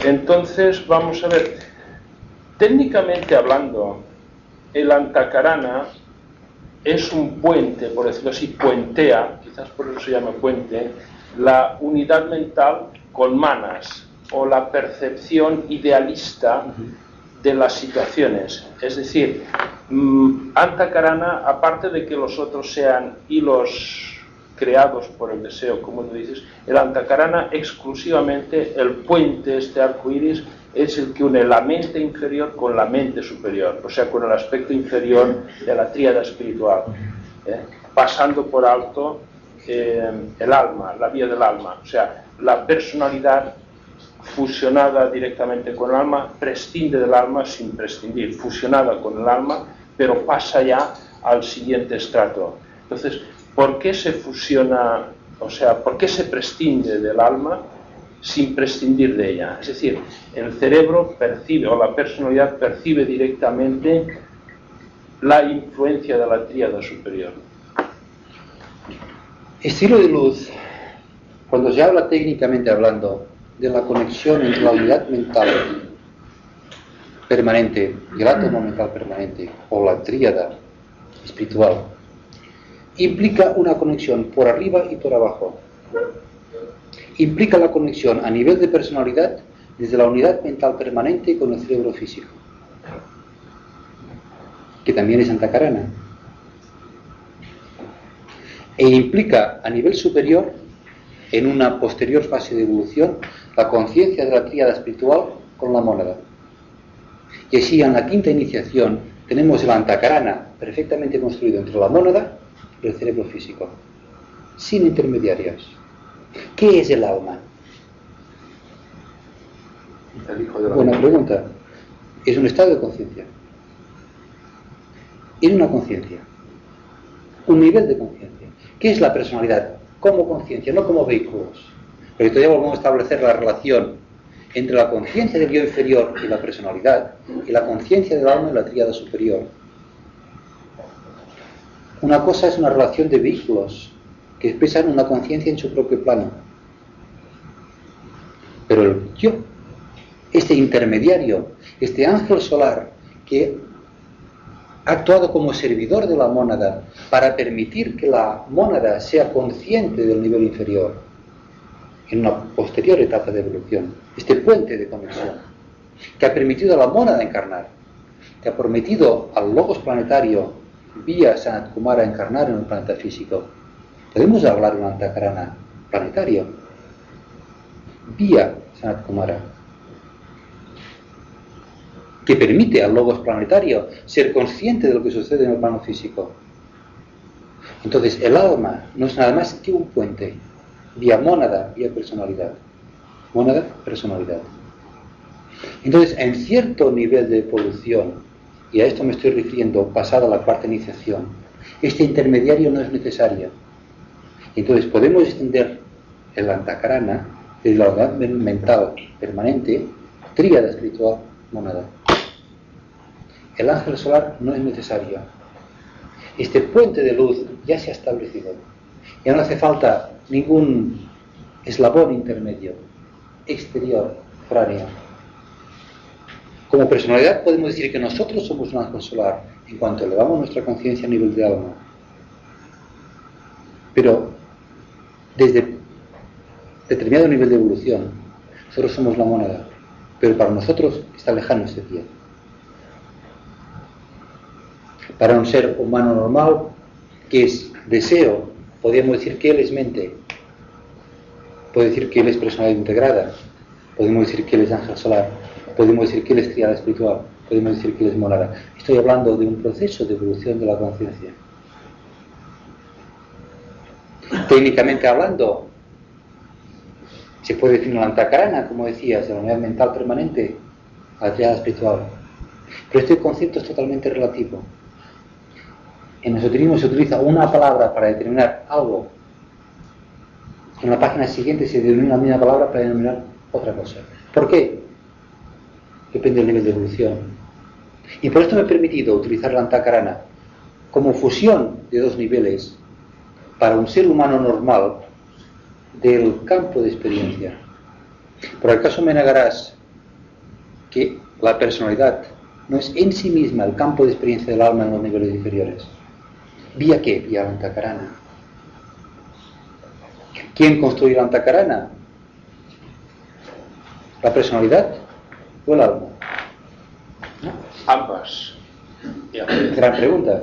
Entonces, vamos a ver, técnicamente hablando, el antakarana es un puente, por decirlo así, puentea, quizás por eso se llama puente, la unidad mental con manas o la percepción idealista de las situaciones. Es decir, mm, Antakarana, aparte de que los otros sean hilos creados por el deseo, como tú dices, el Antakarana exclusivamente, el puente, este arco iris, es el que une la mente inferior con la mente superior, o sea, con el aspecto inferior de la tríada espiritual, ¿eh? pasando por alto eh, el alma, la vía del alma, o sea, la personalidad fusionada directamente con el alma, prescinde del alma sin prescindir, fusionada con el alma, pero pasa ya al siguiente estrato. Entonces, ¿por qué se fusiona, o sea, por qué se prescinde del alma sin prescindir de ella? Es decir, el cerebro percibe o la personalidad percibe directamente la influencia de la tríada superior. Estilo de luz, cuando se habla técnicamente hablando, de la conexión entre la unidad mental permanente y el mental permanente, o la tríada espiritual, implica una conexión por arriba y por abajo. Implica la conexión a nivel de personalidad desde la unidad mental permanente con el cerebro físico, que también es antacarana. E implica a nivel superior, en una posterior fase de evolución, la conciencia de la tríada espiritual con la mónada. Y así en la quinta iniciación tenemos el antacarana perfectamente construido entre la mónada y el cerebro físico, sin intermediarios. ¿Qué es el alma? Buena pregunta. Es un estado de conciencia. Es una conciencia. Un nivel de conciencia. ¿Qué es la personalidad? Como conciencia, no como vehículos. Pero todavía volvemos a establecer la relación entre la conciencia del yo inferior y la personalidad y la conciencia del alma y la tríada superior. Una cosa es una relación de vehículos que expresan una conciencia en su propio plano. Pero el yo este intermediario, este ángel solar que ha actuado como servidor de la mónada para permitir que la mónada sea consciente del nivel inferior en una posterior etapa de evolución, este puente de conexión, que ha permitido a la mónada encarnar, que ha permitido al logos planetario vía Sanat Kumara encarnar en un planeta físico. Podemos hablar de un antakarana planetario vía Sanat Kumara que permite al logos planetario ser consciente de lo que sucede en el plano físico. Entonces, el alma no es nada más que un puente, vía mónada, vía personalidad. Mónada, personalidad. Entonces, en cierto nivel de evolución, y a esto me estoy refiriendo pasada la cuarta iniciación, este intermediario no es necesario. Entonces, podemos extender el antakarana desde la unidad mental permanente, tríada espiritual, mónada el ángel solar no es necesario. Este puente de luz ya se ha establecido. Ya no hace falta ningún eslabón intermedio, exterior, foráneo. Como personalidad podemos decir que nosotros somos un ángel solar en cuanto elevamos nuestra conciencia a nivel de alma. Pero desde determinado nivel de evolución, nosotros somos la moneda, pero para nosotros está lejano ese día. Para un ser humano normal, que es deseo, podríamos decir que él es mente, podemos decir que él es personalidad integrada, podemos decir que él es ángel solar, podemos decir que él es criada espiritual, podemos decir que él es morada. Estoy hablando de un proceso de evolución de la conciencia. Técnicamente hablando, se puede definir la antacarana, como decías, la unidad mental permanente, la triada espiritual. Pero este concepto es totalmente relativo. En esoterismo se utiliza una palabra para determinar algo. En la página siguiente se denomina la misma palabra para denominar otra cosa. ¿Por qué? Depende del nivel de evolución. Y por esto me he permitido utilizar la antacarana como fusión de dos niveles para un ser humano normal del campo de experiencia. Por acaso me negarás que la personalidad no es en sí misma el campo de experiencia del alma en los niveles inferiores. ¿Vía qué? Vía la antacarana. ¿Quién construye la antacarana? ¿La personalidad el alma? Ambas. Gran pregunta.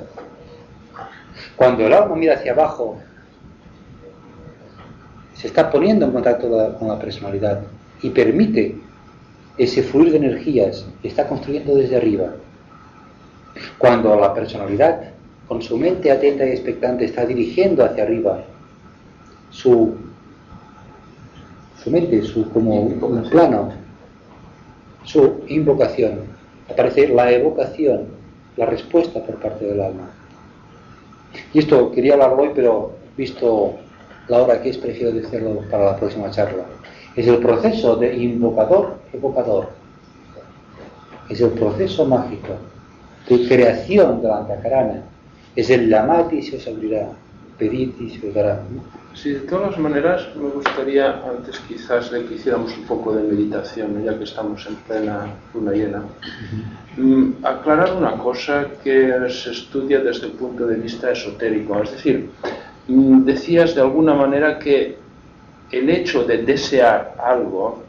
Cuando el alma mira hacia abajo, se está poniendo en contacto con la personalidad y permite ese fluir de energías que está construyendo desde arriba. Cuando la personalidad con su mente atenta y expectante, está dirigiendo hacia arriba su, su mente, su como un plano, su invocación. Aparece la evocación, la respuesta por parte del alma. Y esto quería hablarlo hoy, pero visto la hora que es, prefiero decirlo para la próxima charla. Es el proceso de invocador-evocador. Es el proceso mágico de creación de la antacarana es el lamati se os abrirá. pedid y se os dará. Sí, de todas maneras me gustaría antes quizás de que hiciéramos un poco de meditación, ya que estamos en plena luna llena, mm, aclarar una cosa que se estudia desde el punto de vista esotérico. Es decir, mm, decías de alguna manera que el hecho de desear algo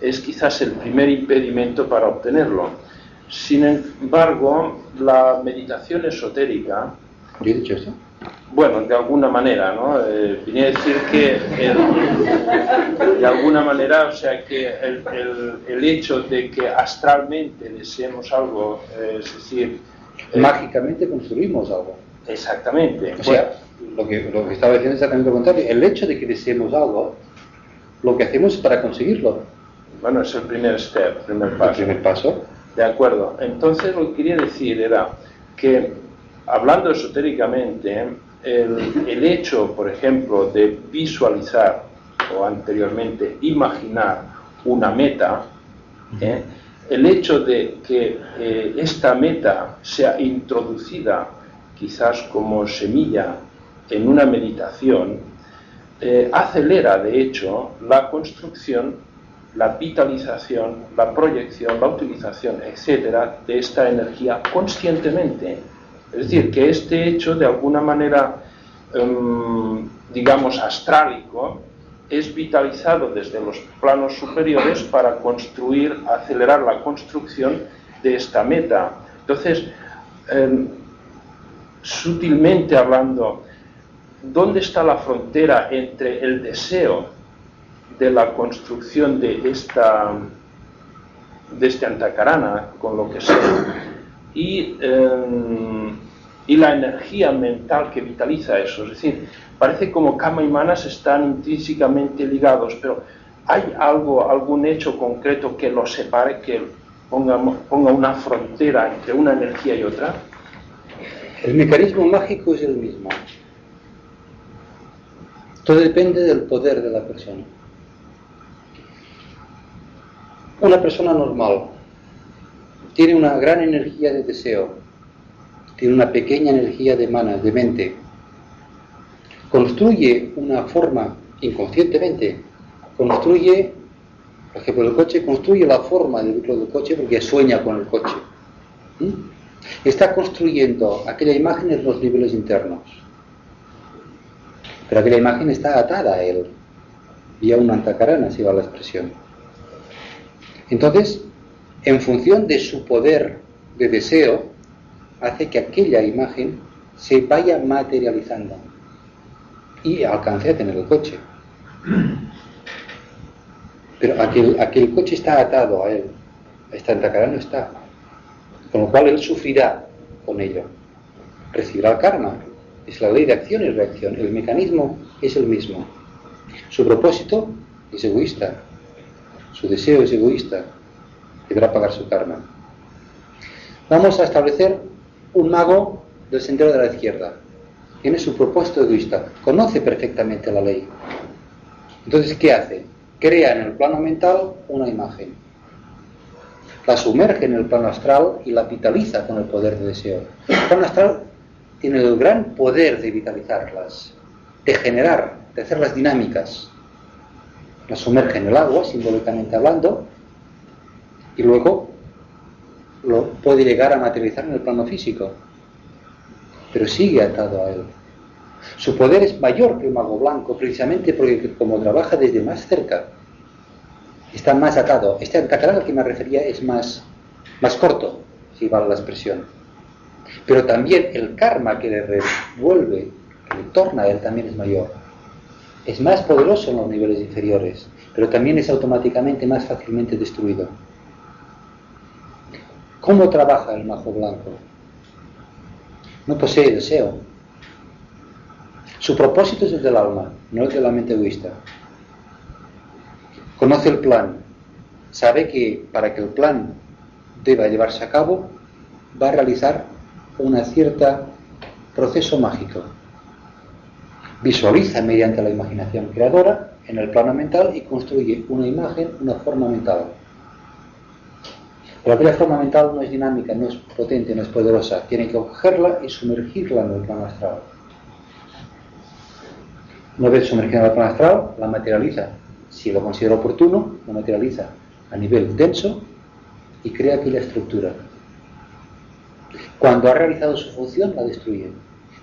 es quizás el primer impedimento para obtenerlo. Sin embargo, la meditación esotérica ¿Yo he dicho esto? Bueno, de alguna manera, ¿no? Eh, venía a decir que el- de alguna manera, o sea, que el, el- el hecho de que astralmente deseemos algo, eh, es decir, eh, Mágicamente construimos algo. exactamente, O sea, lo que, lo que estaba diciendo es exactamente lo contrario. El hecho de que deseemos algo, lo que hacemos es para conseguirlo. bueno, es el primer step, el primer El paso. primer paso. De acuerdo. Entonces lo que quería decir era que, hablando esotéricamente, el, el hecho, por ejemplo, de visualizar o anteriormente imaginar una meta, ¿eh? el hecho de que eh, esta meta sea introducida quizás como semilla en una meditación, eh, acelera de hecho la construcción la vitalización, la proyección, la utilización, etcétera, de esta energía conscientemente. Es decir, que este hecho de alguna manera, em, digamos, astrálico, es vitalizado desde los planos superiores para construir, acelerar la construcción de esta meta. Entonces, em, sutilmente hablando, ¿dónde está la frontera entre el deseo de la construcción de esta de este antacarana con lo que sea y, eh, y la energía mental que vitaliza eso es decir parece como Kama y Manas están intrínsecamente ligados pero hay algo algún hecho concreto que los separe que ponga, ponga una frontera entre una energía y otra El mecanismo mágico es el mismo. Todo depende del poder de la persona. Una persona normal tiene una gran energía de deseo, tiene una pequeña energía de mana, de mente. Construye una forma inconscientemente, construye, por ejemplo, el coche construye la forma del vehículo del coche porque sueña con el coche. ¿Mm? Está construyendo aquella imagen en los niveles internos. Pero aquella imagen está atada a él, vía una antacarana, si va la expresión. Entonces, en función de su poder de deseo, hace que aquella imagen se vaya materializando y alcance a tener el coche. Pero aquel, aquel coche está atado a él, esta antacarana no está. Con lo cual él sufrirá con ello. Recibirá el karma. Es la ley de acción y reacción. El mecanismo es el mismo. Su propósito es egoísta. Su deseo es egoísta. Deberá pagar su karma. Vamos a establecer un mago del sendero de la izquierda. Tiene su propósito egoísta. Conoce perfectamente la ley. Entonces, ¿qué hace? Crea en el plano mental una imagen la sumerge en el plano astral y la vitaliza con el poder de deseo. El plano astral tiene el gran poder de vitalizarlas, de generar, de hacerlas dinámicas. Las sumerge en el agua, simbólicamente hablando, y luego lo puede llegar a materializar en el plano físico, pero sigue atado a él. Su poder es mayor que un mago blanco, precisamente porque como trabaja desde más cerca, está más atado. Este antacarán al que me refería es más, más corto, si vale la expresión. Pero también el karma que le revuelve, que le torna a él, también es mayor. Es más poderoso en los niveles inferiores, pero también es automáticamente más fácilmente destruido. ¿Cómo trabaja el mago blanco? No posee deseo. Su propósito es el del alma, no el de la mente egoísta conoce el plan, sabe que para que el plan deba llevarse a cabo, va a realizar un cierto proceso mágico. Visualiza mediante la imaginación creadora en el plano mental y construye una imagen, una forma mental. Pero aquella forma mental no es dinámica, no es potente, no es poderosa. Tiene que cogerla y sumergirla en el plano astral. Una vez sumergida en el plano astral, la materializa, si lo considera oportuno, la materializa a nivel denso y crea aquella estructura. Cuando ha realizado su función, la destruye,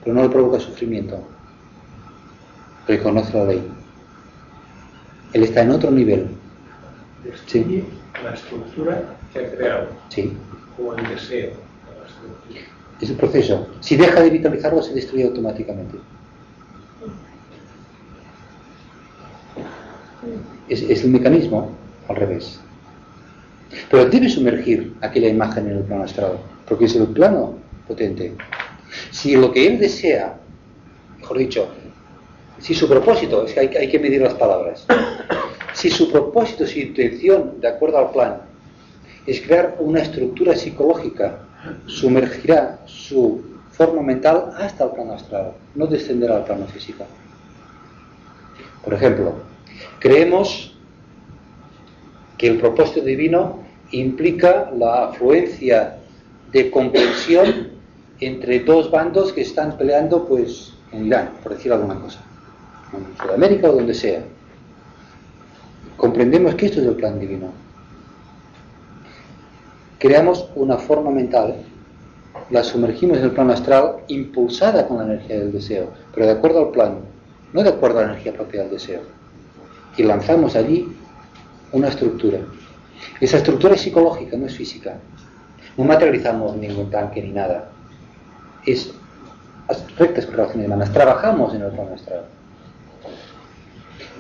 pero no le provoca sufrimiento. Reconoce la ley. Él está en otro nivel. Destruye la estructura creado Sí, o el deseo es un proceso. Si deja de vitalizarlo, se destruye automáticamente. Es, es el mecanismo al revés. Pero debe sumergir aquella imagen en el plano astral, porque es el plano potente. Si lo que él desea, mejor dicho, si su propósito, es que hay, hay que medir las palabras, si su propósito, su intención, de acuerdo al plan, es crear una estructura psicológica, sumergirá su forma mental hasta el plano astral, no descenderá al plano físico. Por ejemplo, creemos que el propósito divino implica la afluencia de comprensión entre dos bandos que están peleando pues en Irán, por decir alguna cosa, en Sudamérica o donde sea. Comprendemos que esto es el plan divino. Creamos una forma mental, la sumergimos en el plano astral impulsada con la energía del deseo, pero de acuerdo al plan, no de acuerdo a la energía propia del deseo. Y lanzamos allí una estructura. Esa estructura es psicológica, no es física. No materializamos ningún tanque ni nada. Es rectas correlaciones humanas. Trabajamos en el plano astral.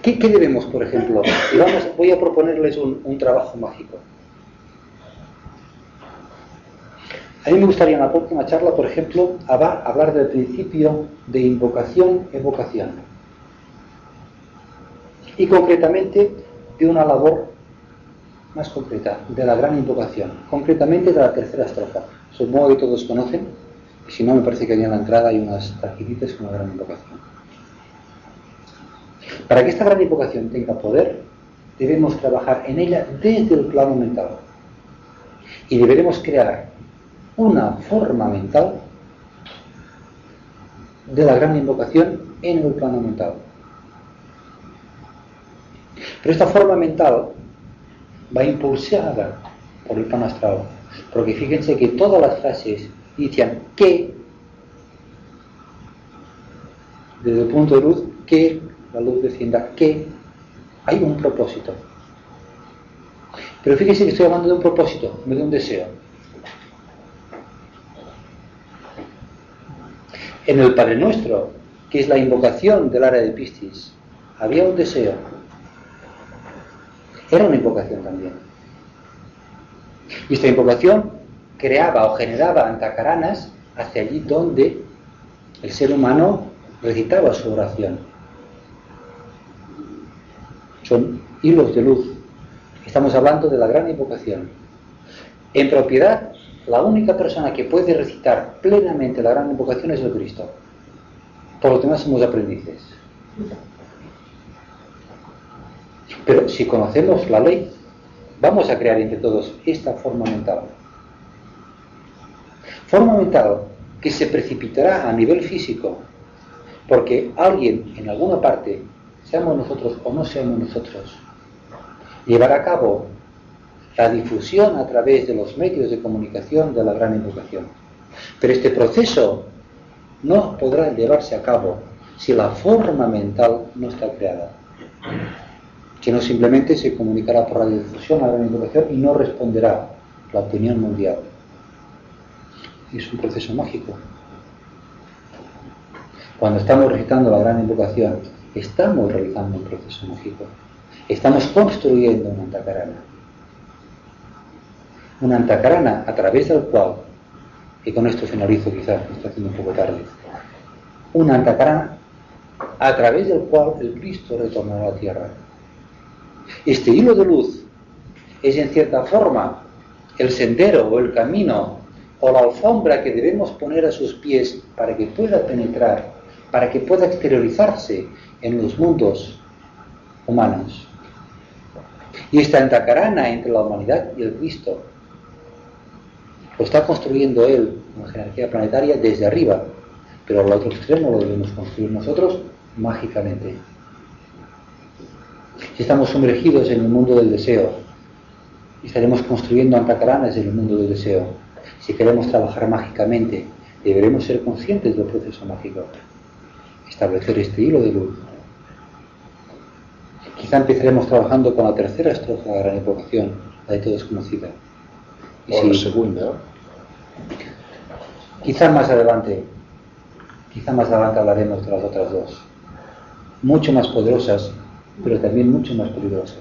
¿Qué, qué debemos, por ejemplo? Y vamos, voy a proponerles un, un trabajo mágico. A mí me gustaría en la próxima charla, por ejemplo, hablar del principio de invocación-evocación. Y concretamente de una labor más concreta, de la gran invocación, concretamente de la tercera estrofa. Supongo que todos conocen, si no, me parece que allí en la entrada hay unas tarjetitas con la gran invocación. Para que esta gran invocación tenga poder, debemos trabajar en ella desde el plano mental. Y deberemos crear una forma mental de la gran invocación en el plano mental. Pero esta forma mental va impulsada por el plano astral, porque fíjense que todas las frases inician que, desde el punto de luz, que la luz descienda, que hay un propósito. Pero fíjense que estoy hablando de un propósito, no de un deseo. En el Padre Nuestro, que es la invocación del área de Piscis, había un deseo. Era una invocación también. Y esta invocación creaba o generaba antacaranas hacia allí donde el ser humano recitaba su oración. Son hilos de luz. Estamos hablando de la gran invocación. En propiedad, la única persona que puede recitar plenamente la gran invocación es el Cristo. Por lo demás somos aprendices. Pero si conocemos la ley, vamos a crear entre todos esta forma mental. Forma mental que se precipitará a nivel físico, porque alguien en alguna parte, seamos nosotros o no seamos nosotros, llevará a cabo la difusión a través de los medios de comunicación de la gran invocación. Pero este proceso no podrá llevarse a cabo si la forma mental no está creada. Que no simplemente se comunicará por radiodifusión a la gran invocación y no responderá la opinión mundial. Es un proceso mágico. Cuando estamos recitando la gran invocación, estamos realizando un proceso mágico. Estamos construyendo una antacarana. Una antacarana a través del cual, y con esto finalizo quizás, me está haciendo un poco tarde, una antacarana a través del cual el Cristo retornará a la tierra. Este hilo de luz es en cierta forma el sendero o el camino o la alfombra que debemos poner a sus pies para que pueda penetrar, para que pueda exteriorizarse en los mundos humanos. Y esta antacarana entre la humanidad y el Cristo lo está construyendo él, una jerarquía planetaria, desde arriba, pero al otro extremo lo debemos construir nosotros mágicamente. Si estamos sumergidos en el mundo del deseo, estaremos construyendo antacaranas en el mundo del deseo. Si queremos trabajar mágicamente, deberemos ser conscientes del proceso mágico, establecer este hilo de luz. Quizá empezaremos trabajando con la tercera estrofa de la gran evocación, la de todos conocida. Y o si, la segunda. Quizá más adelante, quizá más adelante hablaremos de las otras dos, mucho más poderosas, pero también mucho más peligrosas.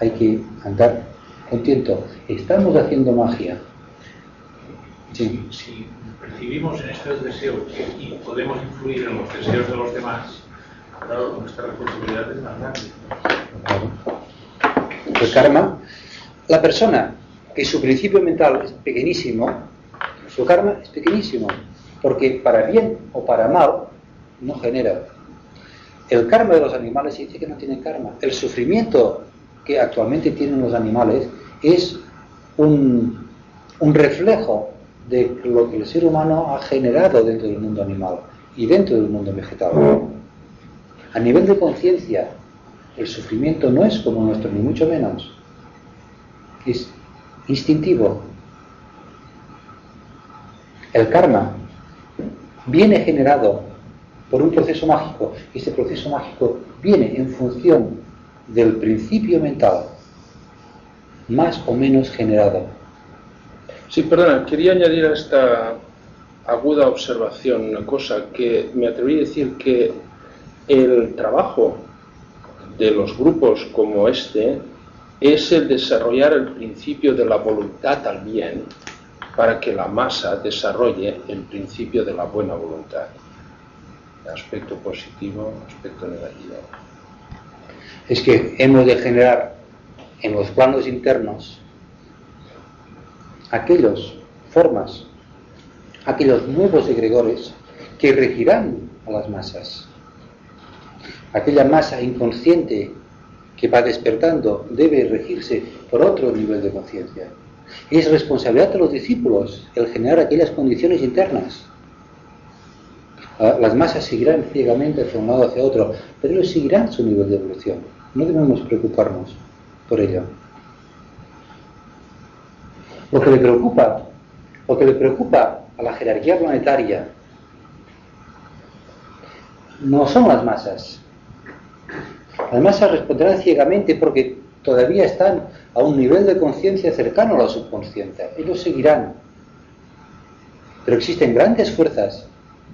Hay que andar contento. Estamos haciendo magia. Sí. Si percibimos en estos deseos y podemos influir en los deseos de los demás, claro, nuestra responsabilidad es más grande. El karma, la persona que su principio mental es pequeñísimo, su karma es pequeñísimo, porque para bien o para mal no genera. El karma de los animales dice que no tiene karma. El sufrimiento que actualmente tienen los animales es un, reflejo de lo que el ser humano ha generado dentro del mundo animal y dentro del mundo vegetal. A nivel de conciencia, el sufrimiento no es como nuestro, ni mucho menos. Instintivo. El karma viene generado por un proceso mágico. Y ese proceso mágico viene en función del principio mental más o menos generado. Sí, perdona, quería añadir a esta aguda observación una cosa que me atreví a decir que el trabajo de los grupos como este es el desarrollar el principio de la voluntad al bien para que la masa desarrolle el principio de la buena voluntad. Aspecto positivo, aspecto negativo. Es que hemos de generar en los planos internos aquellas formas, aquellos nuevos egregores que regirán a las masas. Aquella masa inconsciente que va despertando debe regirse por otro nivel de conciencia. Es responsabilidad de los discípulos el generar aquellas condiciones internas. Ah, las masas seguirán ciegamente hacia un lado hacia otro, pero ellos seguirán su nivel de evolución. No debemos preocuparnos por ello. Lo que le preocupa, lo que le preocupa a la jerarquía planetaria no son las masas. Las masas responderán ciegamente porque todavía están a un nivel de conciencia cercano a la subconsciencia. Ellos seguirán. Pero existen grandes fuerzas,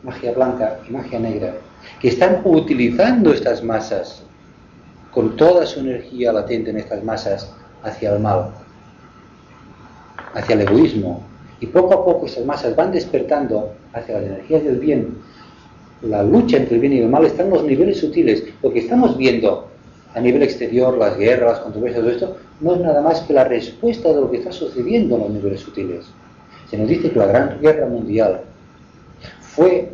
magia blanca y magia negra, que están utilizando estas masas con toda su energía latente en estas masas hacia el mal, hacia el egoísmo. Y poco a poco estas masas van despertando hacia las energías del bien. La lucha entre el bien y el mal está en los niveles sutiles. Lo que estamos viendo a nivel exterior, las guerras, las controversias, todo esto, no es nada más que la respuesta de lo que está sucediendo en los niveles sutiles. Se nos dice que la Gran Guerra Mundial fue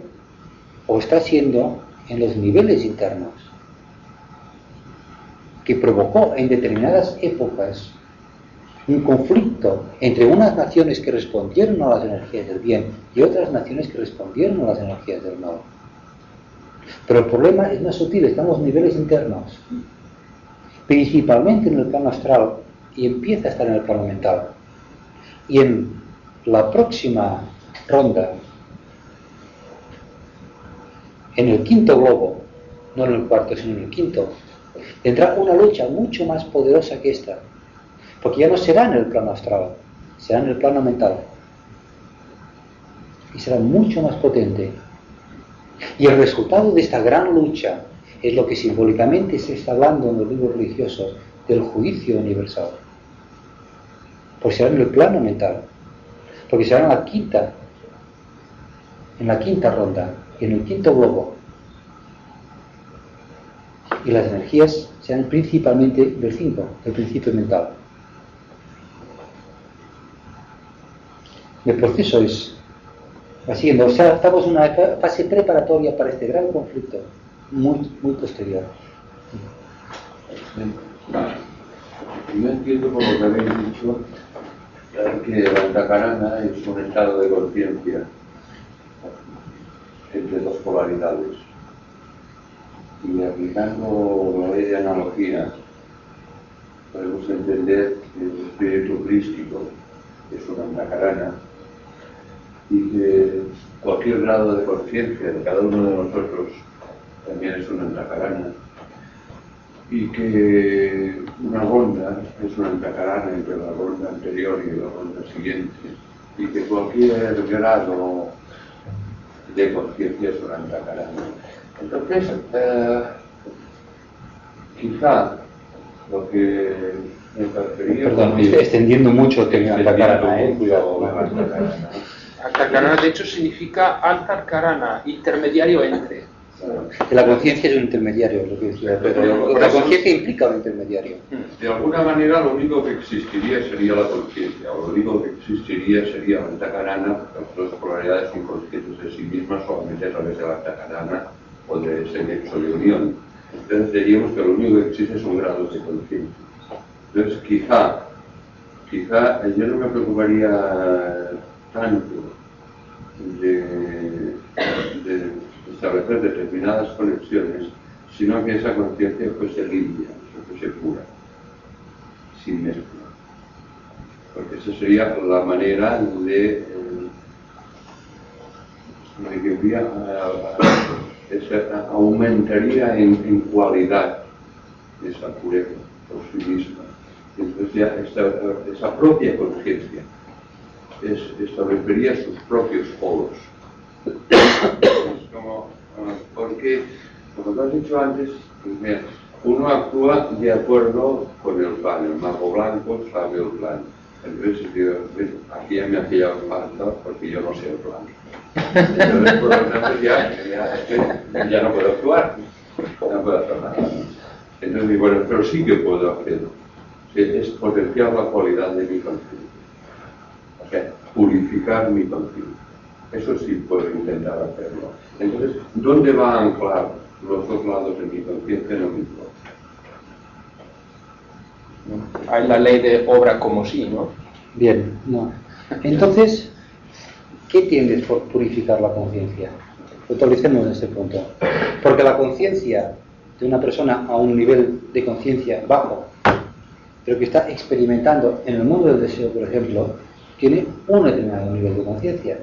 o está siendo en los niveles internos, que provocó en determinadas épocas un conflicto entre unas naciones que respondieron a las energías del bien y otras naciones que respondieron a las energías del mal. Pero el problema es más sutil, estamos en niveles internos principalmente en el plano astral y empieza a estar en el plano mental. Y en la próxima ronda, en el quinto globo, no en el cuarto, sino en el quinto, tendrá una lucha mucho más poderosa que esta, porque ya no será en el plano astral, será en el plano mental. Y será mucho más potente. Y el resultado de esta gran lucha es lo que simbólicamente se está hablando en los libros religiosos del juicio universal. Porque será en el plano mental, porque será en la quinta, en la quinta ronda en el quinto globo. Y las energías serán principalmente del 5, del principio mental. El proceso es así, o sea, estamos en una fase preparatoria para este gran conflicto muy, muy posterior. Yo entiendo por lo que habéis dicho que la antacarana es un estado de conciencia entre dos polaridades. y aplicando la ley de analogía, podemos entender que el espíritu crístico es una antacarana y que cualquier grado de conciencia de cada uno de nosotros también es una antacarana y que una ronda es una antacarana entre la ronda anterior y la ronda siguiente y que cualquier grado de conciencia es una antacarana. Entonces, eh, quizá lo que me parecería... Perdón, me estoy extendiendo mucho el término antacarana, eh, cuidado. Antarcarana, de hecho, significa antarcarana, intermediario entre. Que la conciencia es un intermediario, lo que decía, pero la conciencia implica un intermediario. De alguna manera lo único que existiría sería la conciencia, o lo único que existiría sería la antacarana, las dos polaridades inconscientes de sí mismas solamente a través de la antacarana o de ese nexo de unión. Entonces diríamos que lo único que existe es un grado de conciencia. Entonces quizá, quizá yo no me preocuparía tanto de, establecer determinadas conexiones, sino que esa conciencia fuese limpia, fuese pura, sin mezcla. Porque esa sería la manera de, eh, de esa aumentaría en, en, cualidad esa pureza por sí misma. Entonces ya esa propia conciencia es, establecería sus propios polos. Como, ah, porque, como te has dicho antes, pues uno actúa de acuerdo con el plan. El mago blanco sabe el plan. Entonces, aquí ya me hacía falta porque yo no sé el plan. Entonces, por lo tanto, ya, ya, ya, no puedo actuar, no puedo hacer nada. Entonces bueno, pero sí que puedo hacerlo. Es potenciar la cualidad de mi conciencia. Purificar mi conciencia. Eso sí puedo intentar hacerlo. Entonces, ¿dónde va a anclar los dos lados de mi conciencia? No me importa. Hay la ley de obra como sí, ¿no? Bien, no. Entonces, ¿qué tienes por purificar la conciencia? Puntualicemos en este punto. Porque la conciencia de una persona a un nivel de conciencia bajo, pero que está experimentando en el mundo del deseo, por ejemplo, tiene un determinado nivel de conciencia.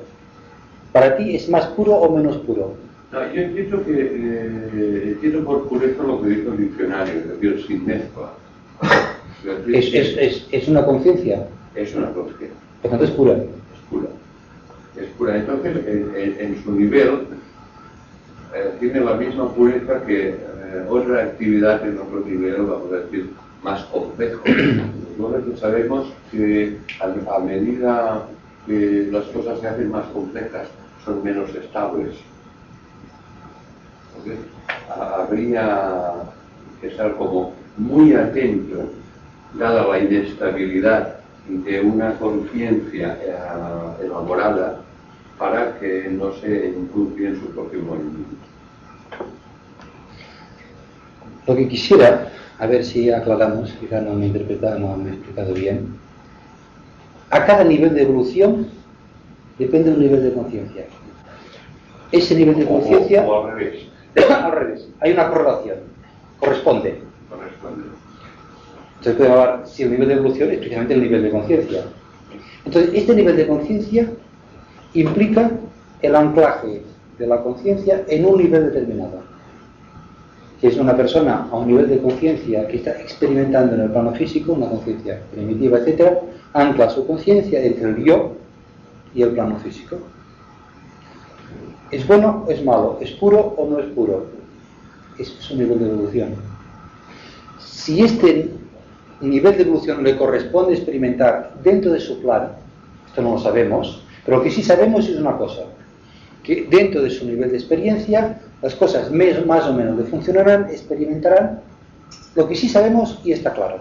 ¿Para ti es más puro o menos puro? No, yo entiendo que eh, entiendo por pureza lo que dice el diccionario, es decir, sin mezcla. Es, es, es, es una conciencia. Es una conciencia. Por tanto, es pura. Es pura. Es pura. Entonces, en, en, en su nivel, eh, tiene la misma pureza que eh, otra actividad en otro nivel, vamos a decir, más complejo. Nosotros sabemos que a, medida que las cosas se hacen más complejas, son menos estables. Habría que estar como muy atento, dada la inestabilidad de una conciencia eh, elaborada, para que no se incluya en su propio movimiento. Lo que quisiera, a ver si aclaramos, quizá no me he interpretado, no me he explicado bien, a cada nivel de evolución depende de un nivel de conciencia. Ese nivel de conciencia... Al revés. (coughs) al revés. Hay una correlación. Corresponde. Corresponde. Entonces puede hablar si el nivel de evolución es precisamente el nivel de conciencia. Entonces, este nivel de conciencia implica el anclaje de la conciencia en un nivel determinado. Es una persona a un nivel de conciencia que está experimentando en el plano físico, una conciencia primitiva, etc., ancla su conciencia entre el yo y el plano físico. ¿Es bueno o es malo? ¿Es puro o no es puro? Es su nivel de evolución. Si este nivel de evolución le corresponde experimentar dentro de su plan, esto no lo sabemos, pero lo que sí sabemos es una cosa, que dentro de su nivel de experiencia las cosas más o menos le funcionarán, experimentarán. Lo que sí sabemos, y está claro,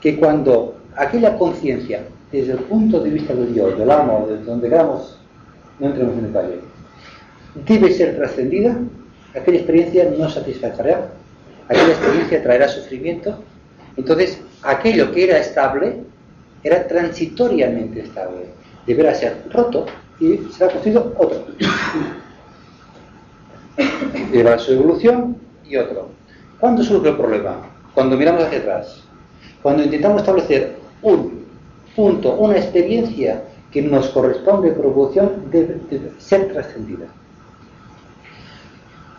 que cuando aquella conciencia, desde el punto de vista del Dios, del amo, de donde queramos, no entremos en detalle, debe ser trascendida, aquella experiencia no satisfacerá, aquella experiencia traerá sufrimiento, entonces aquello que era estable era transitoriamente estable, deberá ser roto y será construido otro. Lleva su evolución y otro. ¿Cuándo surge el problema? Cuando miramos hacia atrás. Cuando intentamos establecer un punto, una experiencia que nos corresponde por evolución debe, ser trascendida.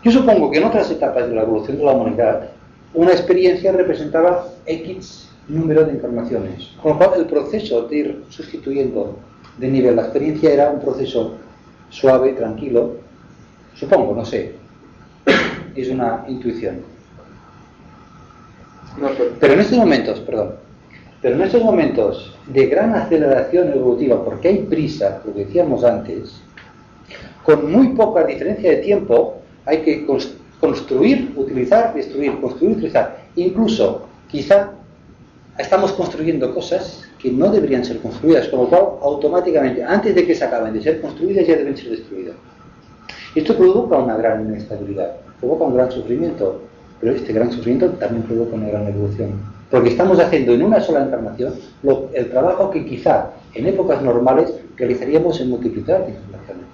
Yo supongo que en otras etapas de la evolución de la humanidad, una experiencia representaba X número de informaciones. Con lo cual, el proceso de ir sustituyendo de nivel la experiencia era un proceso suave, tranquilo. Supongo, no sé. Es una intuición. pero en estos momentos, perdón, pero en estos momentos de gran aceleración evolutiva, porque hay prisa, lo decíamos antes, con muy poca diferencia de tiempo, hay que construir, utilizar, destruir, construir, utilizar. Incluso, quizá, estamos construyendo cosas que no deberían ser construidas, con lo cual, automáticamente, antes de que se acaben de ser construidas, ya deben ser destruidas. Esto provoca una gran inestabilidad, provoca un gran sufrimiento, pero este gran sufrimiento también provoca una gran evolución. Porque estamos haciendo en una sola encarnación el trabajo que quizá en épocas normales realizaríamos en multiplicar encarnaciones.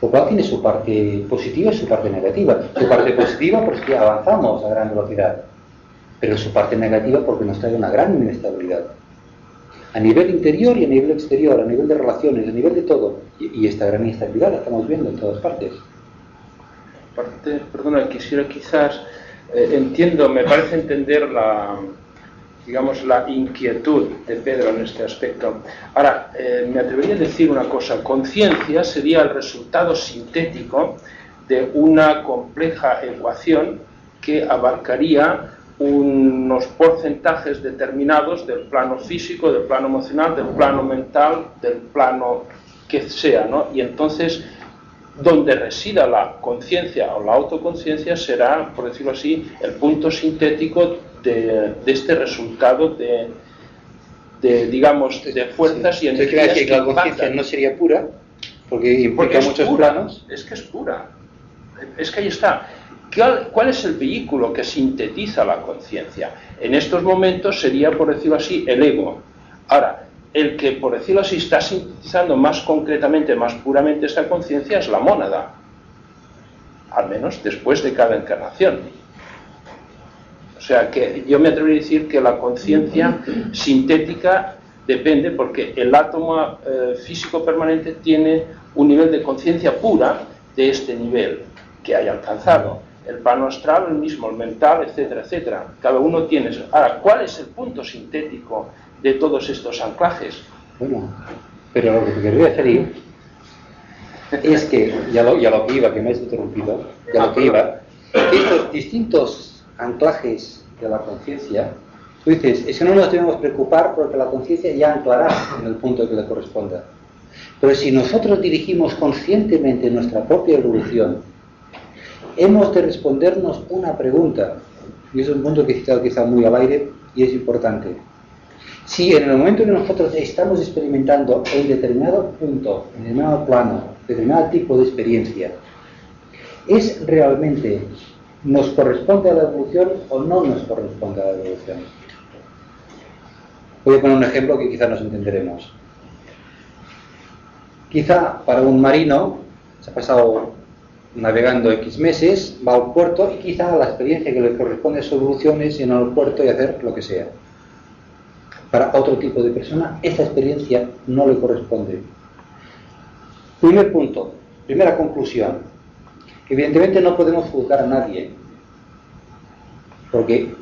Lo cual tiene su parte positiva y su parte negativa. Su parte positiva porque avanzamos a gran velocidad, pero su parte negativa porque nos trae una gran inestabilidad. A nivel interior y a nivel exterior, a nivel de relaciones, a nivel de todo. Y, esta gran inestabilidad la estamos viendo en todas partes. Parte, perdona, quisiera quizás eh, entiendo, me parece entender la, digamos, la inquietud de Pedro en este aspecto. Ahora, eh, me atrevería a decir una cosa, conciencia sería el resultado sintético de una compleja ecuación que abarcaría unos porcentajes determinados del plano físico, del plano emocional, del plano mental, del plano que sea, ¿no? Y entonces donde resida la conciencia o la autoconciencia será, por decirlo así, el punto sintético de, este resultado de, digamos, de fuerzas y energías. que, la conciencia no sería pura, porque implica muchos planos. Es que es pura. Es que ahí está. ¿Cuál, ¿Cuál, es el vehículo que sintetiza la conciencia? En estos momentos sería, por decirlo así, el ego. Ahora, el que, por decirlo así, está sintetizando más concretamente, más puramente esta conciencia es la mónada, al menos después de cada encarnación. O sea que yo me atrevo a decir que la conciencia sintética depende porque el átomo eh, físico permanente tiene un nivel de conciencia pura de este nivel que haya alcanzado. El plano astral, el mismo, el mental, etcétera, etcétera. Cada uno tiene eso. Ahora, ¿cuál es el punto sintético de todos estos anclajes. Bueno, pero lo que te quería referir es que, ya lo, ya lo que iba, que me has interrumpido, ya lo que iba, estos distintos anclajes de la conciencia, tú dices, es que no nos debemos preocupar porque la conciencia ya anclará en el punto que le corresponda. Pero si nosotros dirigimos conscientemente nuestra propia evolución, hemos de respondernos una pregunta, y es un punto que he citado quizá muy al aire y es importante. Si en el momento que nosotros estamos experimentando en determinado punto, en determinado plano, determinado tipo de experiencia, ¿es realmente nos corresponde a la evolución o no nos corresponde a la evolución? Voy a poner un ejemplo que quizá nos entenderemos. Quizá para un marino se ha pasado navegando X meses, va al puerto y quizá la experiencia que le corresponde a su evolución es ir al puerto y hacer lo que sea para otro tipo de persona, esa experiencia no le corresponde. Primer punto, primera conclusión. Evidentemente no podemos juzgar a nadie, porque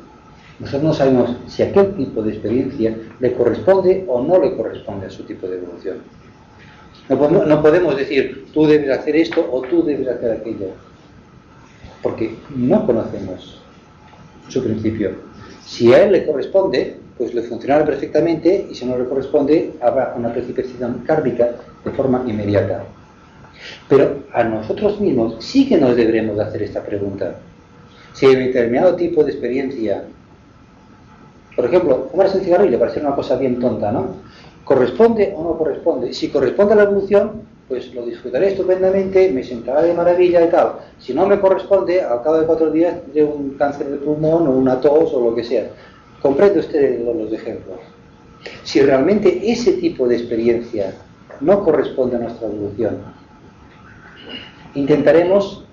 nosotros no sabemos si aquel tipo de experiencia le corresponde o no le corresponde a su tipo de evolución. No podemos, decir, tú debes hacer esto o tú debes hacer aquello, porque no conocemos su principio. Si a él le corresponde, pues le funcionará perfectamente y si no le corresponde habrá una precipitación kármica de forma inmediata. Pero a nosotros mismos sí que nos deberemos hacer esta pregunta. Si en determinado tipo de experiencia, por ejemplo, fumarse un cigarrillo parece una cosa bien tonta, ¿no? ¿Corresponde o no corresponde? Si corresponde a la evolución, pues lo disfrutaré estupendamente, me sentará de maravilla y tal. Si no me corresponde, al cabo de cuatro días tendré un cáncer de pulmón o una tos o lo que sea. Comprende usted los ejemplos. Si realmente ese tipo de experiencia no corresponde a nuestra evolución, intentaremos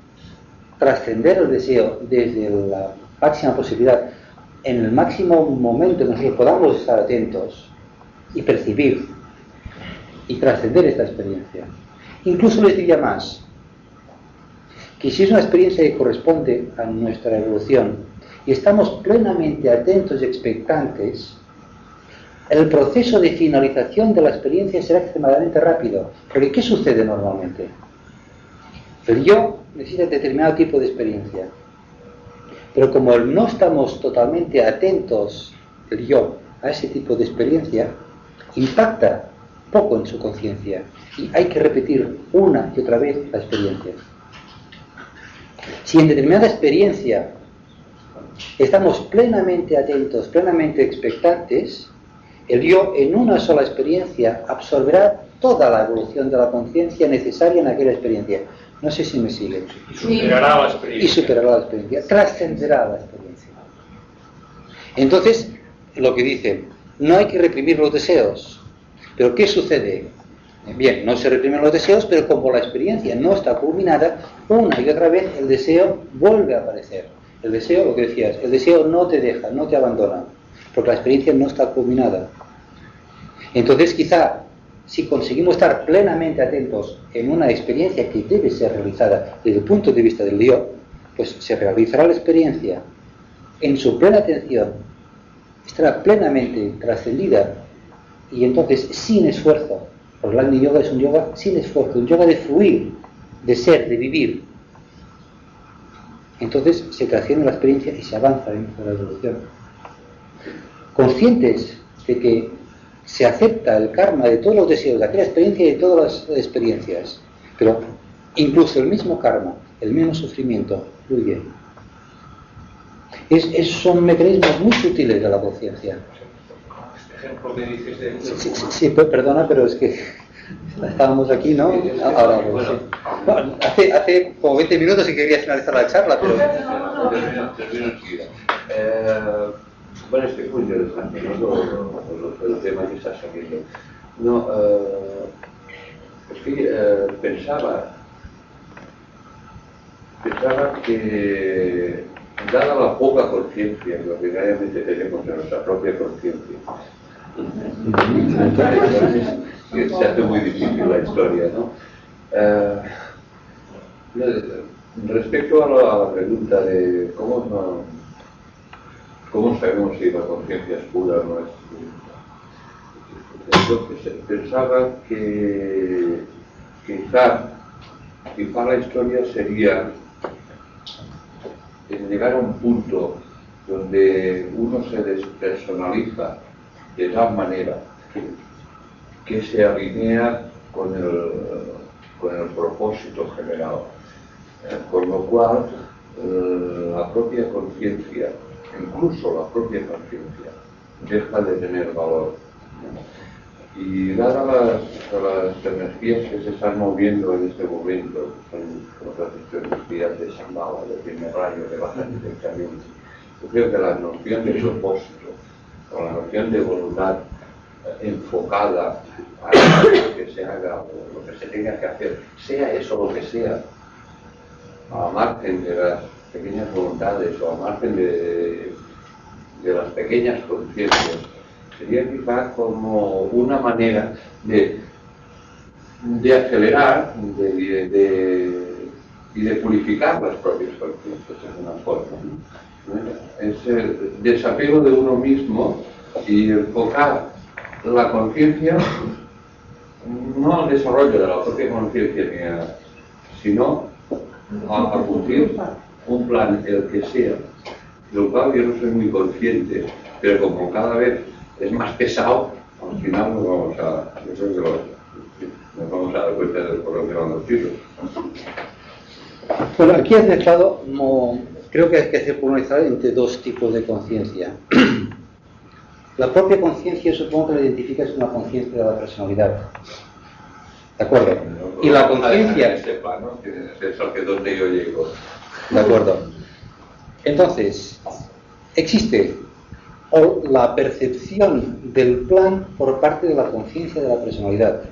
trascender el deseo desde la máxima posibilidad, en el máximo momento en que podamos estar atentos y percibir y trascender esta experiencia. Incluso les diría más, que si es una experiencia que corresponde a nuestra evolución y estamos plenamente atentos y expectantes, el proceso de finalización de la experiencia será extremadamente rápido. Porque ¿qué sucede normalmente? El yo necesita determinado tipo de experiencia. Pero como no estamos totalmente atentos, el yo, a ese tipo de experiencia, impacta poco en su conciencia. Y hay que repetir una y otra vez la experiencia. Si en determinada experiencia estamos plenamente atentos, plenamente expectantes, el yo en una sola experiencia absorberá toda la evolución de la conciencia necesaria en aquella experiencia. No sé si me sigue. Y superará la experiencia. Y superará la experiencia, trascenderá la experiencia. Entonces, lo que dice, no hay que reprimir los deseos. Pero ¿qué sucede? Bien, no se reprimen los deseos, pero como la experiencia no está culminada, una y otra vez el deseo vuelve a aparecer. El deseo, lo que decías, el deseo no te deja, no te abandona, porque la experiencia no está culminada. Entonces, quizá, si conseguimos estar plenamente atentos en una experiencia que debe ser realizada desde el punto de vista del yo, pues se realizará la experiencia en su plena atención, estará plenamente trascendida y entonces sin esfuerzo, Agni Yoga es un yoga sin esfuerzo, un yoga de fluir, de ser, de vivir. Entonces se trasciende la experiencia y se avanza dentro de la evolución. Conscientes de que se acepta el karma de todos los deseos, de aquella experiencia y de todas las experiencias, pero incluso el mismo karma, el mismo sufrimiento, fluye. Es, es, son mecanismos muy sutiles de la conciencia. Este que. Sí, sí, sí, perdona, pero es que (laughs) estábamos aquí, ¿no? Ahora, pues, sí. hace, hace como 20 minutos y quería finalizar la charla, pero... Termino, termino enseguida. Eh, bueno, es que es muy interesante, ¿no? Lo, lo, lo, el tema que está saliendo. No, eh, es que eh, pensaba, pensaba que dada la poca conciencia que ordinariamente tenemos de nuestra propia conciencia, (laughs) se hace muy difícil la historia, ¿no? Eh, respecto a la, a la, pregunta de cómo, cómo sabemos si la conciencia es pura o no es entonces pensaba que quizá, quizá la historia sería en llegar a un punto donde uno se despersonaliza de tal manera que se alinea con el, con el propósito general. Eh, con lo cual, eh, la propia conciencia, incluso la propia conciencia, deja de tener valor. Y dadas las, las, energías que se están moviendo en este momento, son las energías de Shambhala, de primer rayo, de baja directamente, yo creo que la noción de propósito, o la noción de voluntad enfocada a lo que se haga o lo que se tenga que hacer, sea eso lo que sea, a margen de las pequeñas voluntades o a margen de, de las pequeñas conciencias, sería quizá como una manera de, de acelerar de, de, y de purificar las propias conciencias en una forma. Es el desapego de uno mismo y enfocar la conciencia no al desarrollo de la propia conciencia, sino a, a cumplir un plan, el que sea, del cual yo no soy muy consciente, pero como cada vez es más pesado, al final nos vamos a, yo creo que lo, nos vamos a dar cuenta de por dónde van los tiros. Bueno, aquí has mezclado, no, creo que hay que hacer polarizar entre dos tipos de conciencia. La propia conciencia supongo que la identificas como una conciencia de la personalidad. ¿De acuerdo? Y la conciencia... Que es el que donde yo llego. De acuerdo. Entonces, existe o la percepción del plan por parte de la conciencia de la personalidad.